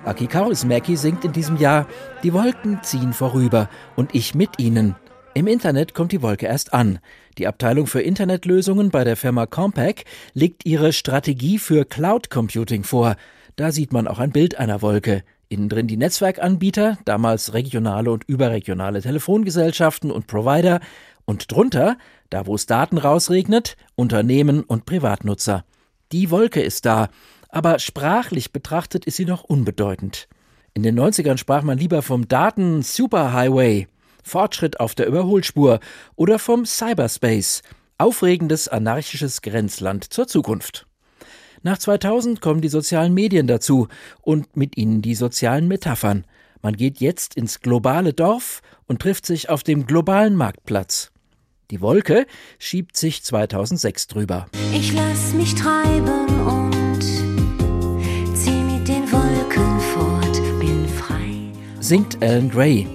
Aki Kaurismäki singt in diesem Jahr Die Wolken ziehen vorüber und ich mit ihnen. Im Internet kommt die Wolke erst an. Die Abteilung für Internetlösungen bei der Firma Compaq legt ihre Strategie für Cloud Computing vor. Da sieht man auch ein Bild einer Wolke. Innen drin die Netzwerkanbieter, damals regionale und überregionale Telefongesellschaften und Provider, und drunter, da wo es Daten rausregnet, Unternehmen und Privatnutzer. Die Wolke ist da, aber sprachlich betrachtet ist sie noch unbedeutend. In den 90ern sprach man lieber vom Daten-Superhighway, Fortschritt auf der Überholspur, oder vom Cyberspace, aufregendes anarchisches Grenzland zur Zukunft. Nach 2000 kommen die sozialen Medien dazu und mit ihnen die sozialen Metaphern. Man geht jetzt ins globale Dorf und trifft sich auf dem globalen Marktplatz. Die Wolke schiebt sich 2006 drüber. Ich lass mich treiben und Singt Alan Gray.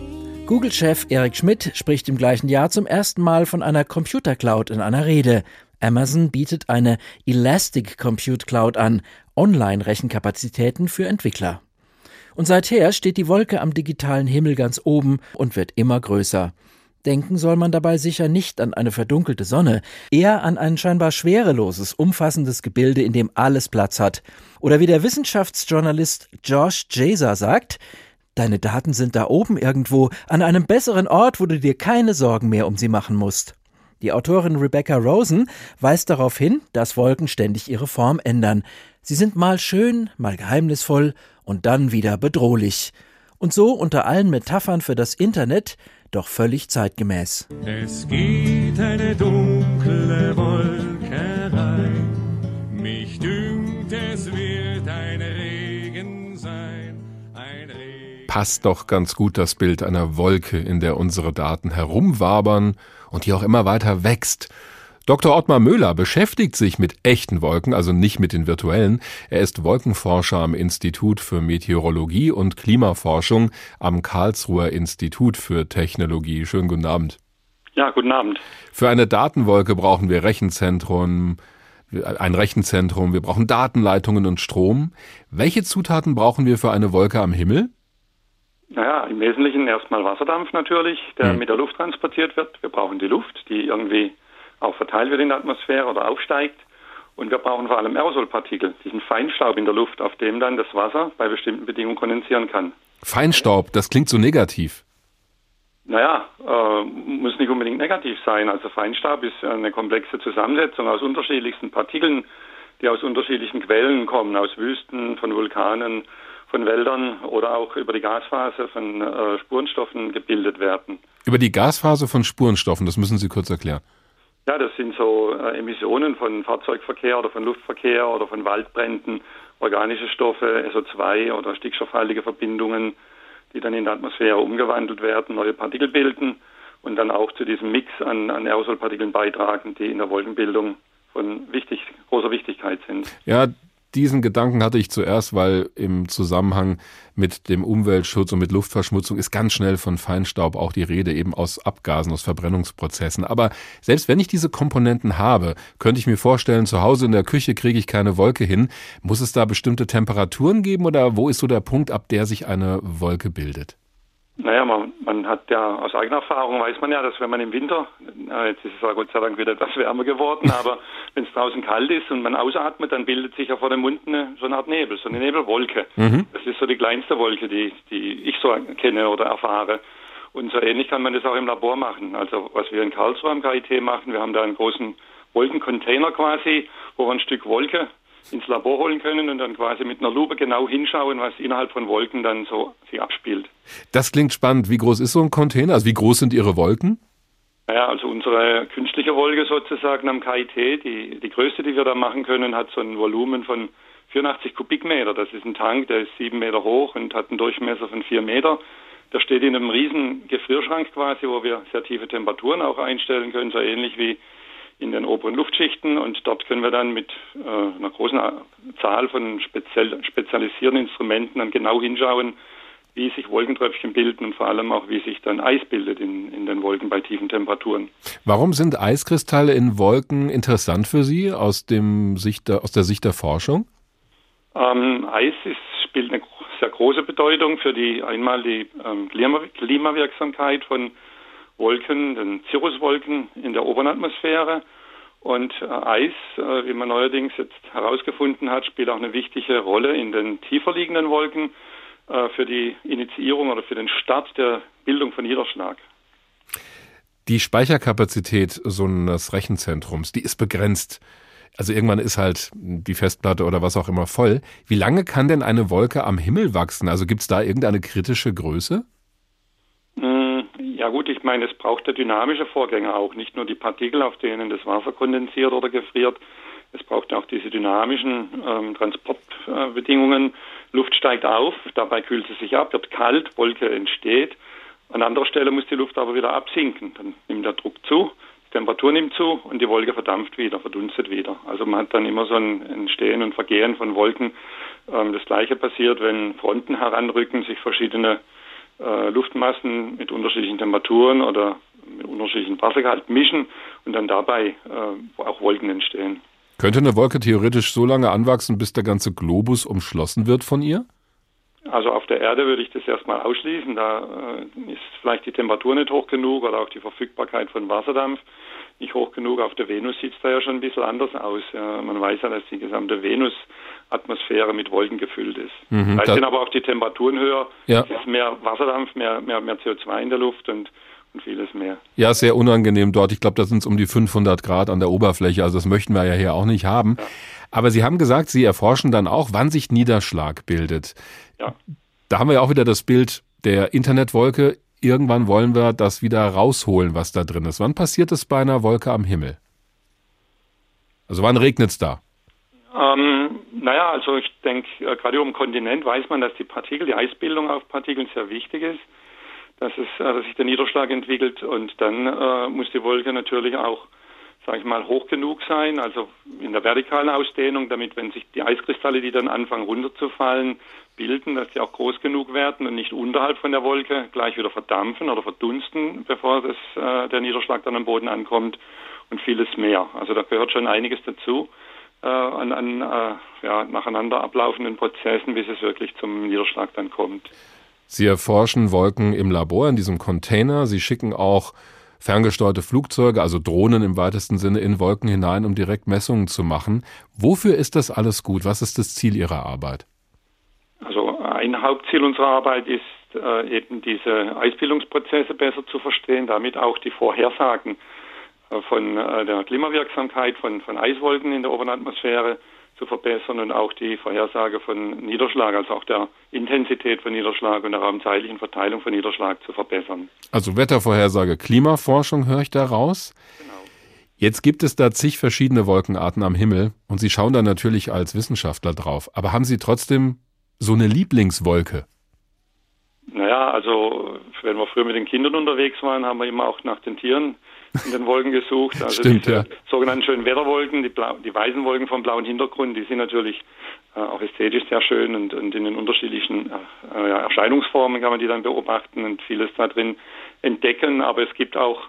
Google-Chef Eric Schmidt spricht im gleichen Jahr zum ersten Mal von einer Computer Cloud in einer Rede. Amazon bietet eine Elastic Compute Cloud an, Online-Rechenkapazitäten für Entwickler. Und seither steht die Wolke am digitalen Himmel ganz oben und wird immer größer. Denken soll man dabei sicher nicht an eine verdunkelte Sonne, eher an ein scheinbar schwereloses, umfassendes Gebilde, in dem alles Platz hat. Oder wie der Wissenschaftsjournalist Josh Jaser sagt, deine Daten sind da oben irgendwo, an einem besseren Ort, wo du dir keine Sorgen mehr um sie machen musst. Die Autorin Rebecca Rosen weist darauf hin, dass Wolken ständig ihre Form ändern. Sie sind mal schön, mal geheimnisvoll und dann wieder bedrohlich. Und so unter allen Metaphern für das Internet doch völlig zeitgemäß. Es geht eine dunkle Wolke Passt doch ganz gut das Bild einer Wolke, in der unsere Daten herumwabern und die auch immer weiter wächst. Dr. Ottmar Möhler beschäftigt sich mit echten Wolken, also nicht mit den virtuellen. Er ist Wolkenforscher am Institut für Meteorologie und Klimaforschung am Karlsruher Institut für Technologie. Schönen guten Abend. Ja, guten Abend. Für eine Datenwolke brauchen wir Rechenzentren, ein Rechenzentrum, wir brauchen Datenleitungen und Strom. Welche Zutaten brauchen wir für eine Wolke am Himmel? Naja, im Wesentlichen erstmal Wasserdampf natürlich, der hm. mit der Luft transportiert wird. Wir brauchen die Luft, die irgendwie auch verteilt wird in der Atmosphäre oder aufsteigt. Und wir brauchen vor allem Aerosolpartikel, diesen Feinstaub in der Luft, auf dem dann das Wasser bei bestimmten Bedingungen kondensieren kann. Feinstaub, das klingt so negativ. Naja, äh, muss nicht unbedingt negativ sein. Also Feinstaub ist eine komplexe Zusammensetzung aus unterschiedlichsten Partikeln, die aus unterschiedlichen Quellen kommen, aus Wüsten, von Vulkanen, von Wäldern oder auch über die Gasphase von äh, Spurenstoffen gebildet werden. Über die Gasphase von Spurenstoffen, das müssen Sie kurz erklären. Ja, das sind so äh, Emissionen von Fahrzeugverkehr oder von Luftverkehr oder von Waldbränden, organische Stoffe, SO2 oder stickstoffhaltige Verbindungen, die dann in der Atmosphäre umgewandelt werden, neue Partikel bilden und dann auch zu diesem Mix an, an Aerosolpartikeln beitragen, die in der Wolkenbildung von wichtig, großer Wichtigkeit sind. Ja, diesen Gedanken hatte ich zuerst, weil im Zusammenhang mit dem Umweltschutz und mit Luftverschmutzung ist ganz schnell von Feinstaub auch die Rede, eben aus Abgasen, aus Verbrennungsprozessen. Aber selbst wenn ich diese Komponenten habe, könnte ich mir vorstellen, zu Hause in der Küche kriege ich keine Wolke hin. Muss es da bestimmte Temperaturen geben oder wo ist so der Punkt, ab der sich eine Wolke bildet? Naja, man, man hat ja aus eigener Erfahrung weiß man ja, dass wenn man im Winter, jetzt ist es ja Gott sei Dank wieder etwas wärmer geworden, aber wenn es draußen kalt ist und man ausatmet, dann bildet sich ja vor dem Mund eine, so eine Art Nebel, so eine Nebelwolke. Mhm. Das ist so die kleinste Wolke, die, die ich so kenne oder erfahre. Und so ähnlich kann man das auch im Labor machen. Also was wir in Karlsruhe am KIT machen, wir haben da einen großen Wolkencontainer quasi, wo wir ein Stück Wolke ins Labor holen können und dann quasi mit einer Lupe genau hinschauen, was innerhalb von Wolken dann so sich abspielt. Das klingt spannend. Wie groß ist so ein Container? Also wie groß sind Ihre Wolken? Naja, also unsere künstliche Wolke sozusagen am KIT, die, die größte, die wir da machen können, hat so ein Volumen von 84 Kubikmeter. Das ist ein Tank, der ist sieben Meter hoch und hat einen Durchmesser von vier Meter. Der steht in einem riesen Gefrierschrank quasi, wo wir sehr tiefe Temperaturen auch einstellen können, so ähnlich wie in den oberen Luftschichten. Und dort können wir dann mit äh, einer großen Zahl von speziell, spezialisierten Instrumenten dann genau hinschauen, wie sich Wolkentröpfchen bilden und vor allem auch, wie sich dann Eis bildet in, in den Wolken bei tiefen Temperaturen. Warum sind Eiskristalle in Wolken interessant für Sie aus, dem Sicht der, aus der Sicht der Forschung? Ähm, Eis ist, spielt eine sehr große Bedeutung für die einmal die ähm, Klima, Klimawirksamkeit von Wolken, den Cirruswolken in der oberen Atmosphäre. Und äh, Eis, äh, wie man neuerdings jetzt herausgefunden hat, spielt auch eine wichtige Rolle in den tiefer liegenden Wolken für die Initiierung oder für den Start der Bildung von Niederschlag. Die Speicherkapazität so eines Rechenzentrums, die ist begrenzt. Also irgendwann ist halt die Festplatte oder was auch immer voll. Wie lange kann denn eine Wolke am Himmel wachsen? Also gibt es da irgendeine kritische Größe? Hm, ja gut, ich meine, es braucht ja dynamische Vorgänge auch, nicht nur die Partikel, auf denen das Wasser kondensiert oder gefriert. Es braucht auch diese dynamischen ähm, Transportbedingungen. Luft steigt auf, dabei kühlt sie sich ab, wird kalt, Wolke entsteht. An anderer Stelle muss die Luft aber wieder absinken. Dann nimmt der Druck zu, die Temperatur nimmt zu und die Wolke verdampft wieder, verdunstet wieder. Also man hat dann immer so ein Entstehen und Vergehen von Wolken. Ähm, das gleiche passiert, wenn Fronten heranrücken, sich verschiedene äh, Luftmassen mit unterschiedlichen Temperaturen oder mit unterschiedlichen Wassergehalt mischen und dann dabei äh, auch Wolken entstehen. Könnte eine Wolke theoretisch so lange anwachsen, bis der ganze Globus umschlossen wird von ihr? Also auf der Erde würde ich das erstmal ausschließen. Da äh, ist vielleicht die Temperatur nicht hoch genug oder auch die Verfügbarkeit von Wasserdampf nicht hoch genug. Auf der Venus sieht es da ja schon ein bisschen anders aus. Man weiß ja, dass die gesamte Venus-Atmosphäre mit Wolken gefüllt ist. Mhm, da da- sind aber auch die Temperaturen höher. Ja. Es ist mehr Wasserdampf, mehr, mehr, mehr CO2 in der Luft und, und vieles mehr. Ja, sehr unangenehm dort. Ich glaube, da sind es um die 500 Grad an der Oberfläche. Also das möchten wir ja hier auch nicht haben. Aber Sie haben gesagt, Sie erforschen dann auch, wann sich Niederschlag bildet. Ja. Da haben wir ja auch wieder das Bild der Internetwolke. Irgendwann wollen wir das wieder rausholen, was da drin ist. Wann passiert es bei einer Wolke am Himmel? Also wann regnet es da? Ähm, naja, also ich denke, äh, gerade um Kontinent weiß man, dass die Partikel, die Eisbildung auf Partikeln sehr wichtig ist, dass, es, äh, dass sich der Niederschlag entwickelt und dann äh, muss die Wolke natürlich auch, sage ich mal, hoch genug sein, also in der vertikalen Ausdehnung, damit wenn sich die Eiskristalle, die dann anfangen runterzufallen, bilden, dass die auch groß genug werden und nicht unterhalb von der Wolke gleich wieder verdampfen oder verdunsten, bevor das, äh, der Niederschlag dann am Boden ankommt und vieles mehr. Also da gehört schon einiges dazu äh, an, an äh, ja, nacheinander ablaufenden Prozessen, bis es wirklich zum Niederschlag dann kommt. Sie erforschen Wolken im Labor in diesem Container. Sie schicken auch ferngesteuerte Flugzeuge, also Drohnen im weitesten Sinne, in Wolken hinein, um direkt Messungen zu machen. Wofür ist das alles gut? Was ist das Ziel Ihrer Arbeit? Also ein Hauptziel unserer Arbeit ist äh, eben diese Eisbildungsprozesse besser zu verstehen, damit auch die Vorhersagen äh, von äh, der Klimawirksamkeit von, von Eiswolken in der oberen Atmosphäre zu verbessern und auch die Vorhersage von Niederschlag, also auch der Intensität von Niederschlag und der raumzeitlichen Verteilung von Niederschlag zu verbessern. Also Wettervorhersage, Klimaforschung höre ich da raus. Jetzt gibt es da zig verschiedene Wolkenarten am Himmel und Sie schauen da natürlich als Wissenschaftler drauf. Aber haben Sie trotzdem so eine Lieblingswolke? Naja, also wenn wir früher mit den Kindern unterwegs waren, haben wir immer auch nach den Tieren in den Wolken gesucht. Also Stimmt, diese ja. sogenannten schönen Wetterwolken, die, blau, die weißen Wolken vom blauen Hintergrund, die sind natürlich äh, auch ästhetisch sehr schön und, und in den unterschiedlichen äh, ja, Erscheinungsformen kann man die dann beobachten und vieles da drin entdecken. Aber es gibt auch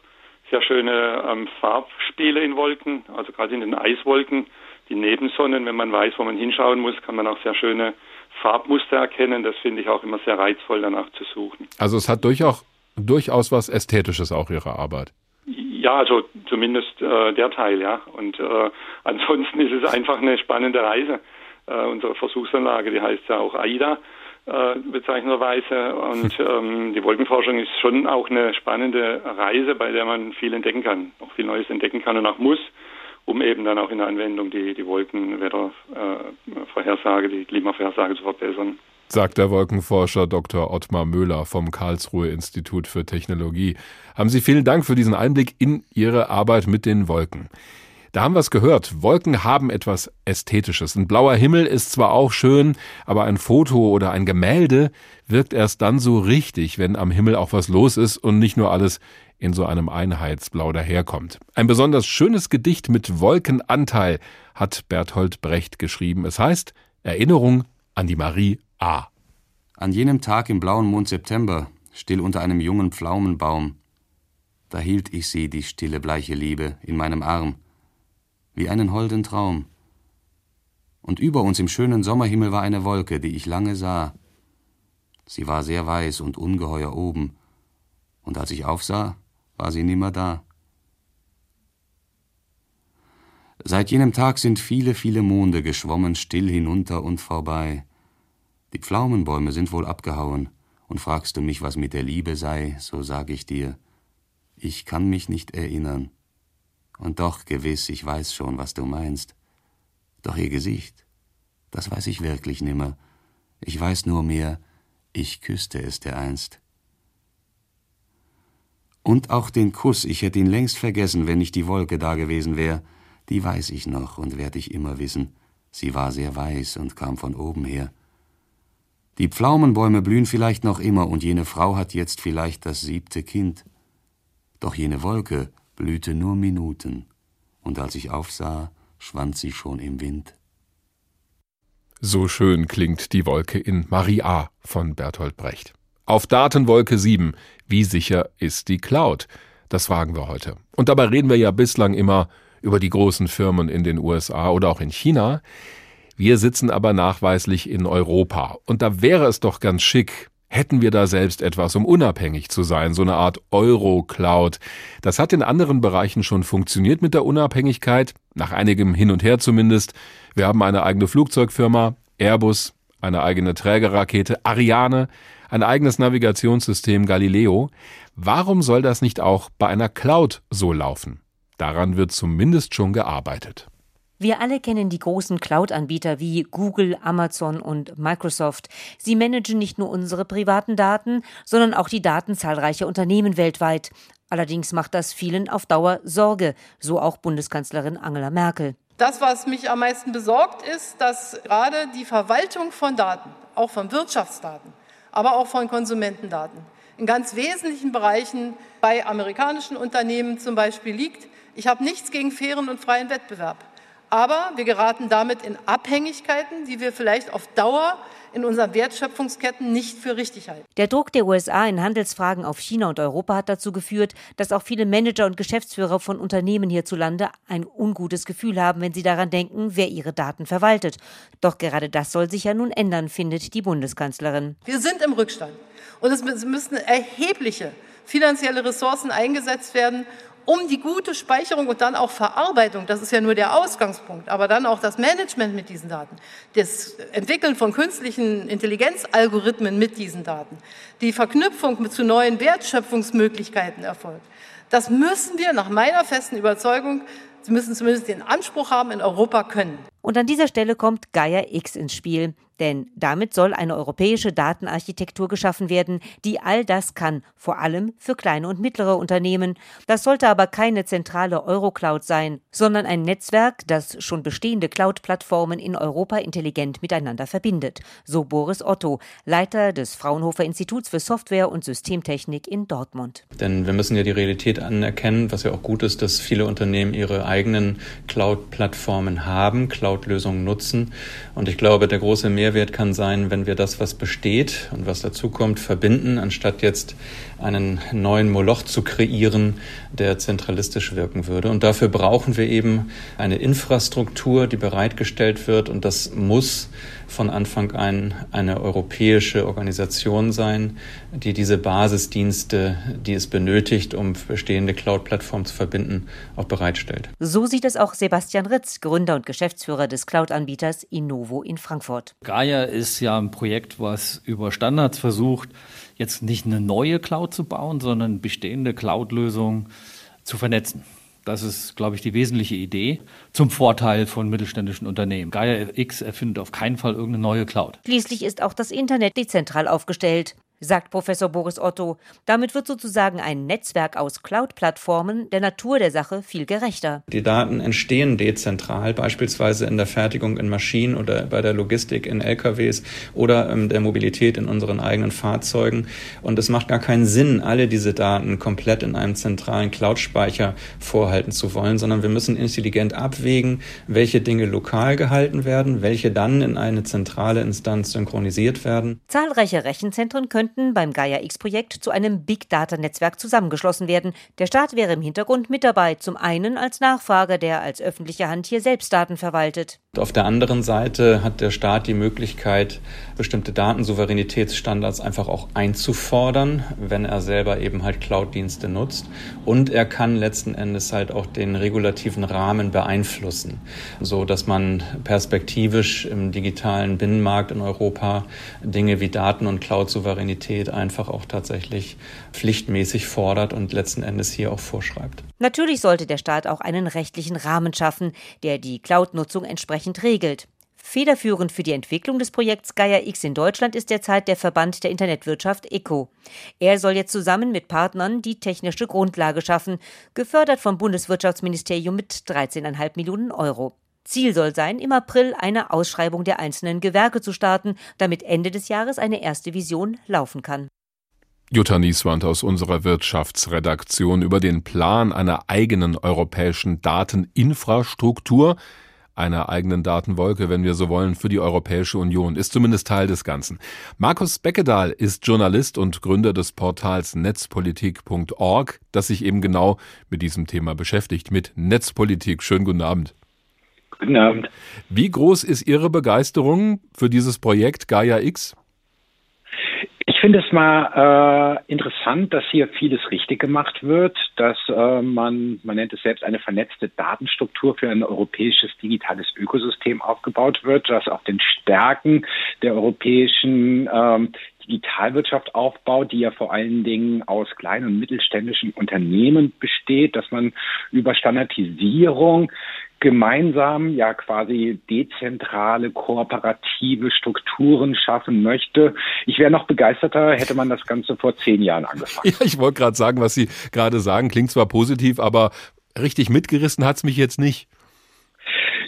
sehr schöne ähm, Farbspiele in Wolken, also gerade in den Eiswolken, die Nebensonnen, wenn man weiß, wo man hinschauen muss, kann man auch sehr schöne Farbmuster erkennen. Das finde ich auch immer sehr reizvoll, danach zu suchen. Also es hat durchaus, durchaus was Ästhetisches auch Ihre Arbeit. Ja, also zumindest äh, der Teil, ja. Und äh, ansonsten ist es einfach eine spannende Reise. Äh, unsere Versuchsanlage, die heißt ja auch AIDA äh, bezeichnenderweise. Und ähm, die Wolkenforschung ist schon auch eine spannende Reise, bei der man viel entdecken kann, auch viel Neues entdecken kann und auch muss, um eben dann auch in der Anwendung die, die Wolkenwettervorhersage, die Klimavorhersage zu verbessern. Sagt der Wolkenforscher Dr. Ottmar Möhler vom Karlsruhe Institut für Technologie. Haben Sie vielen Dank für diesen Einblick in Ihre Arbeit mit den Wolken. Da haben wir es gehört. Wolken haben etwas Ästhetisches. Ein blauer Himmel ist zwar auch schön, aber ein Foto oder ein Gemälde wirkt erst dann so richtig, wenn am Himmel auch was los ist und nicht nur alles in so einem Einheitsblau daherkommt. Ein besonders schönes Gedicht mit Wolkenanteil hat Berthold Brecht geschrieben. Es heißt Erinnerung an die Marie A. An jenem Tag im blauen Mond September, still unter einem jungen Pflaumenbaum, da hielt ich sie, die stille, bleiche Liebe, in meinem Arm, wie einen holden Traum. Und über uns im schönen Sommerhimmel war eine Wolke, die ich lange sah. Sie war sehr weiß und ungeheuer oben, und als ich aufsah, war sie nimmer da. Seit jenem Tag sind viele, viele Monde geschwommen still hinunter und vorbei. Die Pflaumenbäume sind wohl abgehauen, und fragst du mich, was mit der Liebe sei, so sag ich dir, ich kann mich nicht erinnern. Und doch gewiss, ich weiß schon, was du meinst. Doch ihr Gesicht, das weiß ich wirklich nimmer. Ich weiß nur mehr, ich küsste es dereinst. Und auch den Kuss, ich hätte ihn längst vergessen, wenn nicht die Wolke da gewesen wär, die weiß ich noch und werd ich immer wissen. Sie war sehr weiß und kam von oben her. Die Pflaumenbäume blühen vielleicht noch immer, und jene Frau hat jetzt vielleicht das siebte Kind. Doch jene Wolke blühte nur Minuten, und als ich aufsah, schwand sie schon im Wind. So schön klingt die Wolke in Maria von Bertolt Brecht. Auf Datenwolke 7, wie sicher ist die Cloud? Das fragen wir heute. Und dabei reden wir ja bislang immer über die großen Firmen in den USA oder auch in China. Wir sitzen aber nachweislich in Europa. Und da wäre es doch ganz schick, hätten wir da selbst etwas, um unabhängig zu sein, so eine Art Euro-Cloud. Das hat in anderen Bereichen schon funktioniert mit der Unabhängigkeit, nach einigem Hin und Her zumindest. Wir haben eine eigene Flugzeugfirma, Airbus, eine eigene Trägerrakete, Ariane, ein eigenes Navigationssystem Galileo. Warum soll das nicht auch bei einer Cloud so laufen? Daran wird zumindest schon gearbeitet. Wir alle kennen die großen Cloud-Anbieter wie Google, Amazon und Microsoft. Sie managen nicht nur unsere privaten Daten, sondern auch die Daten zahlreicher Unternehmen weltweit. Allerdings macht das vielen auf Dauer Sorge, so auch Bundeskanzlerin Angela Merkel. Das, was mich am meisten besorgt, ist, dass gerade die Verwaltung von Daten, auch von Wirtschaftsdaten, aber auch von Konsumentendaten, in ganz wesentlichen Bereichen bei amerikanischen Unternehmen zum Beispiel liegt. Ich habe nichts gegen fairen und freien Wettbewerb. Aber wir geraten damit in Abhängigkeiten, die wir vielleicht auf Dauer in unseren Wertschöpfungsketten nicht für richtig halten. Der Druck der USA in Handelsfragen auf China und Europa hat dazu geführt, dass auch viele Manager und Geschäftsführer von Unternehmen hierzulande ein ungutes Gefühl haben, wenn sie daran denken, wer ihre Daten verwaltet. Doch gerade das soll sich ja nun ändern, findet die Bundeskanzlerin. Wir sind im Rückstand und es müssen erhebliche finanzielle Ressourcen eingesetzt werden, um die gute Speicherung und dann auch Verarbeitung, das ist ja nur der Ausgangspunkt, aber dann auch das Management mit diesen Daten, das Entwickeln von künstlichen Intelligenzalgorithmen mit diesen Daten, die Verknüpfung mit zu neuen Wertschöpfungsmöglichkeiten erfolgt. Das müssen wir nach meiner festen Überzeugung, Sie müssen zumindest den Anspruch haben, in Europa können. Und an dieser Stelle kommt Gaia X ins Spiel. Denn damit soll eine europäische Datenarchitektur geschaffen werden, die all das kann, vor allem für kleine und mittlere Unternehmen. Das sollte aber keine zentrale Eurocloud sein, sondern ein Netzwerk, das schon bestehende Cloud-Plattformen in Europa intelligent miteinander verbindet. So Boris Otto, Leiter des Fraunhofer Instituts für Software und Systemtechnik in Dortmund. Denn wir müssen ja die Realität anerkennen, was ja auch gut ist, dass viele Unternehmen ihre eigenen Cloud-Plattformen haben, Cloud-Lösungen nutzen. Und ich glaube, der große Mehrwert kann sein, wenn wir das, was besteht und was dazukommt, verbinden, anstatt jetzt einen neuen Moloch zu kreieren, der zentralistisch wirken würde. Und dafür brauchen wir eben eine Infrastruktur, die bereitgestellt wird. Und das muss von Anfang an eine europäische Organisation sein, die diese Basisdienste, die es benötigt, um bestehende Cloud-Plattformen zu verbinden, auch bereitstellt. So sieht es auch Sebastian Ritz, Gründer und Geschäftsführer des Cloud-Anbieters Innovo in Frankfurt. Gaia ist ja ein Projekt, was über Standards versucht, jetzt nicht eine neue Cloud zu bauen, sondern bestehende Cloud-Lösungen zu vernetzen. Das ist, glaube ich, die wesentliche Idee zum Vorteil von mittelständischen Unternehmen. Gaia X erfindet auf keinen Fall irgendeine neue Cloud. Schließlich ist auch das Internet dezentral aufgestellt. Sagt Professor Boris Otto. Damit wird sozusagen ein Netzwerk aus Cloud-Plattformen der Natur der Sache viel gerechter. Die Daten entstehen dezentral, beispielsweise in der Fertigung in Maschinen oder bei der Logistik in LKWs oder in der Mobilität in unseren eigenen Fahrzeugen. Und es macht gar keinen Sinn, alle diese Daten komplett in einem zentralen Cloud-Speicher vorhalten zu wollen, sondern wir müssen intelligent abwägen, welche Dinge lokal gehalten werden, welche dann in eine zentrale Instanz synchronisiert werden. Zahlreiche Rechenzentren könnten beim Gaia-X-Projekt zu einem Big-Data-Netzwerk zusammengeschlossen werden. Der Staat wäre im Hintergrund mit dabei, zum einen als Nachfrager, der als öffentliche Hand hier selbst Daten verwaltet. Auf der anderen Seite hat der Staat die Möglichkeit, bestimmte Datensouveränitätsstandards einfach auch einzufordern, wenn er selber eben halt Cloud-Dienste nutzt. Und er kann letzten Endes halt auch den regulativen Rahmen beeinflussen, so dass man perspektivisch im digitalen Binnenmarkt in Europa Dinge wie Daten- und Cloud-Souveränität einfach auch tatsächlich pflichtmäßig fordert und letzten Endes hier auch vorschreibt. Natürlich sollte der Staat auch einen rechtlichen Rahmen schaffen, der die Cloud-Nutzung entsprechend regelt. Federführend für die Entwicklung des Projekts Gaia X in Deutschland ist derzeit der Verband der Internetwirtschaft ECO. Er soll jetzt zusammen mit Partnern die technische Grundlage schaffen, gefördert vom Bundeswirtschaftsministerium mit 13,5 Millionen Euro. Ziel soll sein, im April eine Ausschreibung der einzelnen Gewerke zu starten, damit Ende des Jahres eine erste Vision laufen kann. Jutta Nieswand aus unserer Wirtschaftsredaktion über den Plan einer eigenen europäischen Dateninfrastruktur, einer eigenen Datenwolke, wenn wir so wollen, für die Europäische Union, ist zumindest Teil des Ganzen. Markus Beckedahl ist Journalist und Gründer des Portals netzpolitik.org, das sich eben genau mit diesem Thema beschäftigt, mit Netzpolitik. Schönen guten Abend. Guten Abend. Wie groß ist Ihre Begeisterung für dieses Projekt Gaia X? Ich finde es mal äh, interessant, dass hier vieles richtig gemacht wird, dass äh, man, man nennt es selbst eine vernetzte Datenstruktur für ein europäisches digitales Ökosystem aufgebaut wird, das auf den Stärken der europäischen ähm, Digitalwirtschaft aufbaut, die ja vor allen Dingen aus kleinen und mittelständischen Unternehmen besteht, dass man über Standardisierung gemeinsam ja quasi dezentrale, kooperative Strukturen schaffen möchte. Ich wäre noch begeisterter, hätte man das Ganze vor zehn Jahren angefangen. Ja, ich wollte gerade sagen, was Sie gerade sagen, klingt zwar positiv, aber richtig mitgerissen hat's mich jetzt nicht.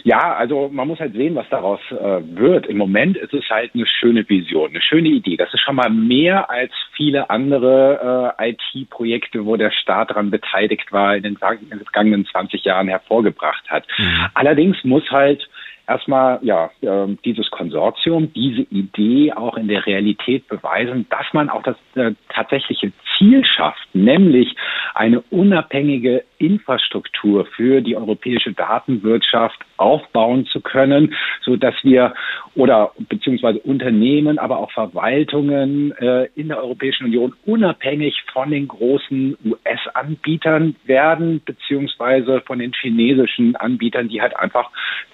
Ja, also man muss halt sehen, was daraus äh, wird. Im Moment ist es halt eine schöne Vision, eine schöne Idee. Das ist schon mal mehr als viele andere äh, IT-Projekte, wo der Staat daran beteiligt war, in den vergangenen 20 Jahren hervorgebracht hat. Mhm. Allerdings muss halt erstmal ja äh, dieses Konsortium, diese Idee auch in der Realität beweisen, dass man auch das äh, tatsächliche Ziel schafft, nämlich eine unabhängige Infrastruktur für die europäische Datenwirtschaft aufbauen zu können, so dass wir oder beziehungsweise Unternehmen, aber auch Verwaltungen äh, in der Europäischen Union unabhängig von den großen US-Anbietern werden, beziehungsweise von den chinesischen Anbietern, die halt einfach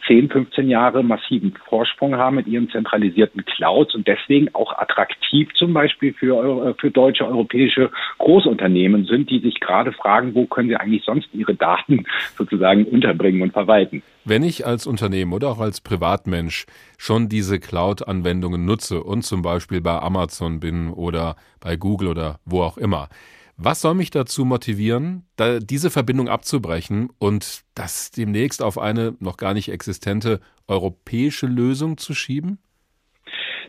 10, 15 Jahre massiven Vorsprung haben mit ihren zentralisierten Clouds und deswegen auch attraktiv zum Beispiel für, äh, für deutsche europäische Großunternehmen sind, die sich gerade fragen, wo können sie eigentlich sonst ihre Daten sozusagen unterbringen und verwalten. Wenn ich als Unternehmen oder auch als Privatmensch schon diese Cloud-Anwendungen nutze und zum Beispiel bei Amazon bin oder bei Google oder wo auch immer, was soll mich dazu motivieren, da diese Verbindung abzubrechen und das demnächst auf eine noch gar nicht existente europäische Lösung zu schieben?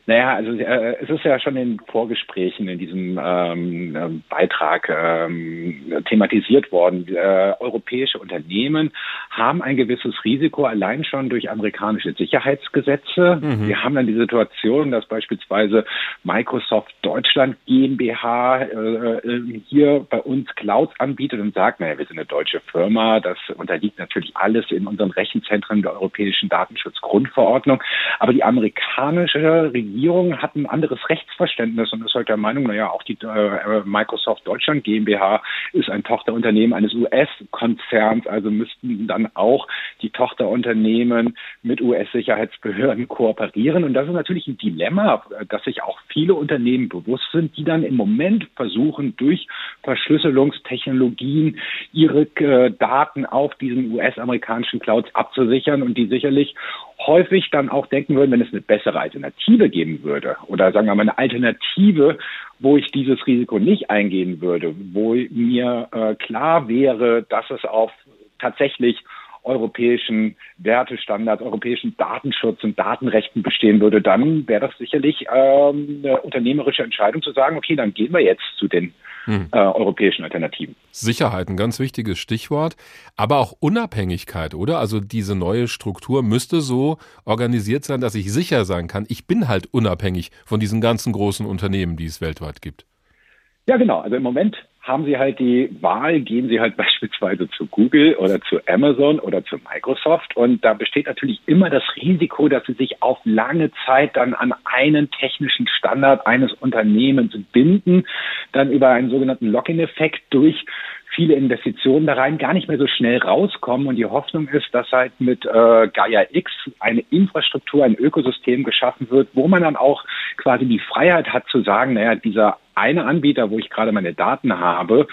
Naja, also äh, es ist ja schon in Vorgesprächen in diesem ähm, äh, Beitrag ähm, thematisiert worden. Äh, europäische Unternehmen haben ein gewisses Risiko allein schon durch amerikanische Sicherheitsgesetze. Mhm. Wir haben dann die Situation, dass beispielsweise Microsoft Deutschland GmbH äh, äh, hier bei uns Clouds anbietet und sagt, naja, wir sind eine deutsche Firma, das unterliegt natürlich alles in unseren Rechenzentren der Europäischen Datenschutzgrundverordnung. Aber die amerikanische Regierung Regierung hat ein anderes Rechtsverständnis und ist heute der Meinung, naja, auch die äh, Microsoft Deutschland GmbH ist ein Tochterunternehmen eines US-Konzerns, also müssten dann auch die Tochterunternehmen mit US-Sicherheitsbehörden kooperieren. Und das ist natürlich ein Dilemma, das sich auch viele Unternehmen bewusst sind, die dann im Moment versuchen, durch Verschlüsselungstechnologien ihre äh, Daten auf diesen US-amerikanischen Clouds abzusichern und die sicherlich häufig dann auch denken würden, wenn es eine bessere Alternative geben würde oder sagen wir mal eine Alternative wo ich dieses Risiko nicht eingehen würde, wo mir äh, klar wäre, dass es auf tatsächlich europäischen Wertestandards, europäischen Datenschutz und Datenrechten bestehen würde, dann wäre das sicherlich ähm, eine unternehmerische Entscheidung zu sagen, okay, dann gehen wir jetzt zu den hm. äh, europäischen Alternativen. Sicherheit, ein ganz wichtiges Stichwort, aber auch Unabhängigkeit, oder? Also diese neue Struktur müsste so organisiert sein, dass ich sicher sein kann, ich bin halt unabhängig von diesen ganzen großen Unternehmen, die es weltweit gibt. Ja, genau. Also im Moment haben Sie halt die Wahl, gehen Sie halt beispielsweise zu Google oder zu Amazon oder zu Microsoft. Und da besteht natürlich immer das Risiko, dass Sie sich auf lange Zeit dann an einen technischen Standard eines Unternehmens binden, dann über einen sogenannten Lock-in-Effekt durch viele Investitionen da rein gar nicht mehr so schnell rauskommen. Und die Hoffnung ist, dass halt mit äh, Gaia X eine Infrastruktur, ein Ökosystem geschaffen wird, wo man dann auch quasi die Freiheit hat zu sagen, naja, dieser eine Anbieter, wo ich gerade meine Daten habe,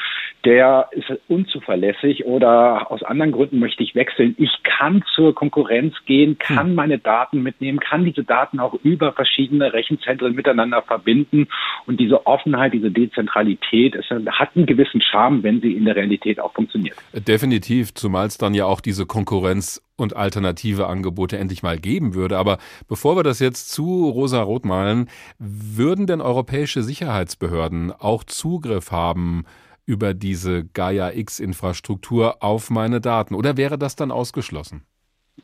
der ist unzuverlässig oder aus anderen Gründen möchte ich wechseln. Ich kann zur Konkurrenz gehen, kann hm. meine Daten mitnehmen, kann diese Daten auch über verschiedene Rechenzentren miteinander verbinden und diese Offenheit, diese Dezentralität, es hat einen gewissen Charme, wenn sie in der Realität auch funktioniert. Definitiv, zumal es dann ja auch diese Konkurrenz und alternative Angebote endlich mal geben würde. Aber bevor wir das jetzt zu rosa-rot malen, würden denn europäische Sicherheitsbehörden auch Zugriff haben über diese Gaia X-Infrastruktur auf meine Daten? Oder wäre das dann ausgeschlossen?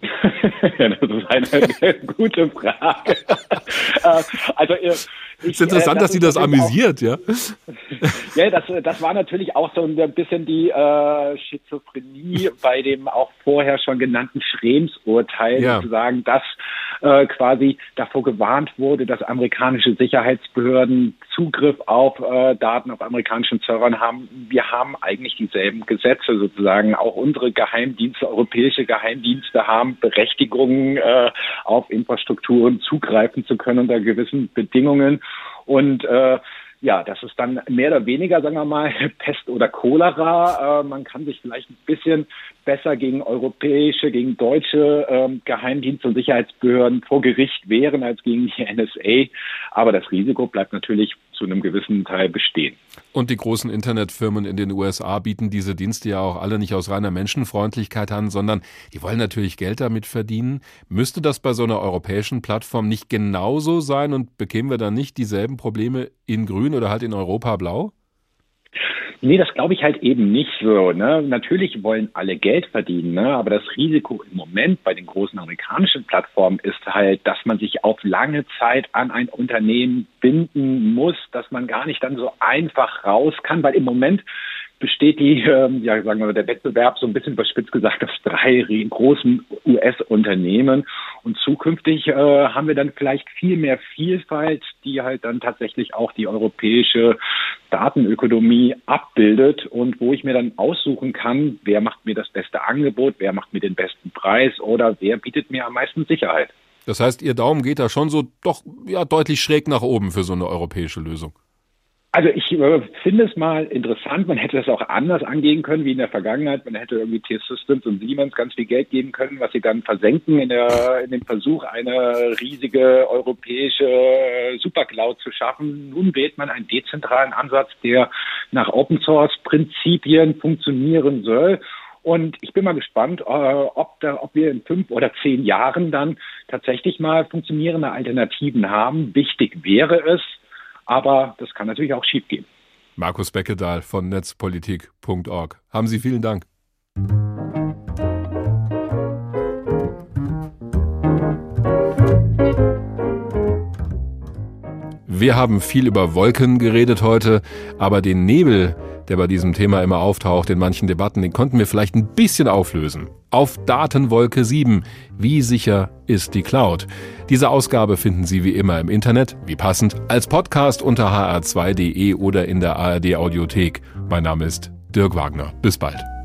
das ist eine gute Frage. Äh, also ich, es ist interessant, äh, das dass Sie das amüsiert, auch, ja? ja, das, das war natürlich auch so ein bisschen die äh, Schizophrenie bei dem auch vorher schon genannten Schrems-Urteil, ja. sozusagen, dass äh, quasi davor gewarnt wurde, dass amerikanische Sicherheitsbehörden Zugriff auf äh, Daten auf amerikanischen Servern haben. Wir haben eigentlich dieselben Gesetze sozusagen. Auch unsere Geheimdienste, europäische Geheimdienste haben Berechtigungen, äh, auf Infrastrukturen zugreifen zu können unter gewissen Bedingungen. Und äh, ja, das ist dann mehr oder weniger, sagen wir mal, Pest oder Cholera. Äh, man kann sich vielleicht ein bisschen besser gegen europäische, gegen deutsche ähm, Geheimdienste und Sicherheitsbehörden vor Gericht wehren als gegen die NSA. Aber das Risiko bleibt natürlich zu einem gewissen Teil bestehen. Und die großen Internetfirmen in den USA bieten diese Dienste ja auch alle nicht aus reiner Menschenfreundlichkeit an, sondern die wollen natürlich Geld damit verdienen. Müsste das bei so einer europäischen Plattform nicht genauso sein und bekämen wir dann nicht dieselben Probleme in Grün oder halt in Europa Blau? Nee, das glaube ich halt eben nicht so. Ne? Natürlich wollen alle Geld verdienen, ne? aber das Risiko im Moment bei den großen amerikanischen Plattformen ist halt, dass man sich auf lange Zeit an ein Unternehmen binden muss, dass man gar nicht dann so einfach raus kann, weil im Moment besteht die, ähm, ja, sagen wir mal, der Wettbewerb so ein bisschen überspitzt gesagt aus drei großen US-Unternehmen. Und zukünftig äh, haben wir dann vielleicht viel mehr Vielfalt, die halt dann tatsächlich auch die europäische Datenökonomie abbildet und wo ich mir dann aussuchen kann, wer macht mir das beste Angebot, wer macht mir den besten Preis oder wer bietet mir am meisten Sicherheit. Das heißt, Ihr Daumen geht da schon so doch ja deutlich schräg nach oben für so eine europäische Lösung. Also ich äh, finde es mal interessant, man hätte das auch anders angehen können wie in der Vergangenheit. Man hätte irgendwie T-Systems und Siemens ganz viel Geld geben können, was sie dann versenken in, der, in dem Versuch, eine riesige europäische äh, Supercloud zu schaffen. Nun wählt man einen dezentralen Ansatz, der nach Open Source Prinzipien funktionieren soll. Und ich bin mal gespannt, äh, ob, da, ob wir in fünf oder zehn Jahren dann tatsächlich mal funktionierende Alternativen haben. Wichtig wäre es, aber das kann natürlich auch schiefgehen. Markus Beckedahl von netzpolitik.org. Haben Sie vielen Dank. Wir haben viel über Wolken geredet heute, aber den Nebel, der bei diesem Thema immer auftaucht in manchen Debatten, den konnten wir vielleicht ein bisschen auflösen. Auf Datenwolke 7. Wie sicher ist die Cloud? Diese Ausgabe finden Sie wie immer im Internet, wie passend, als Podcast unter hr2.de oder in der ARD Audiothek. Mein Name ist Dirk Wagner. Bis bald.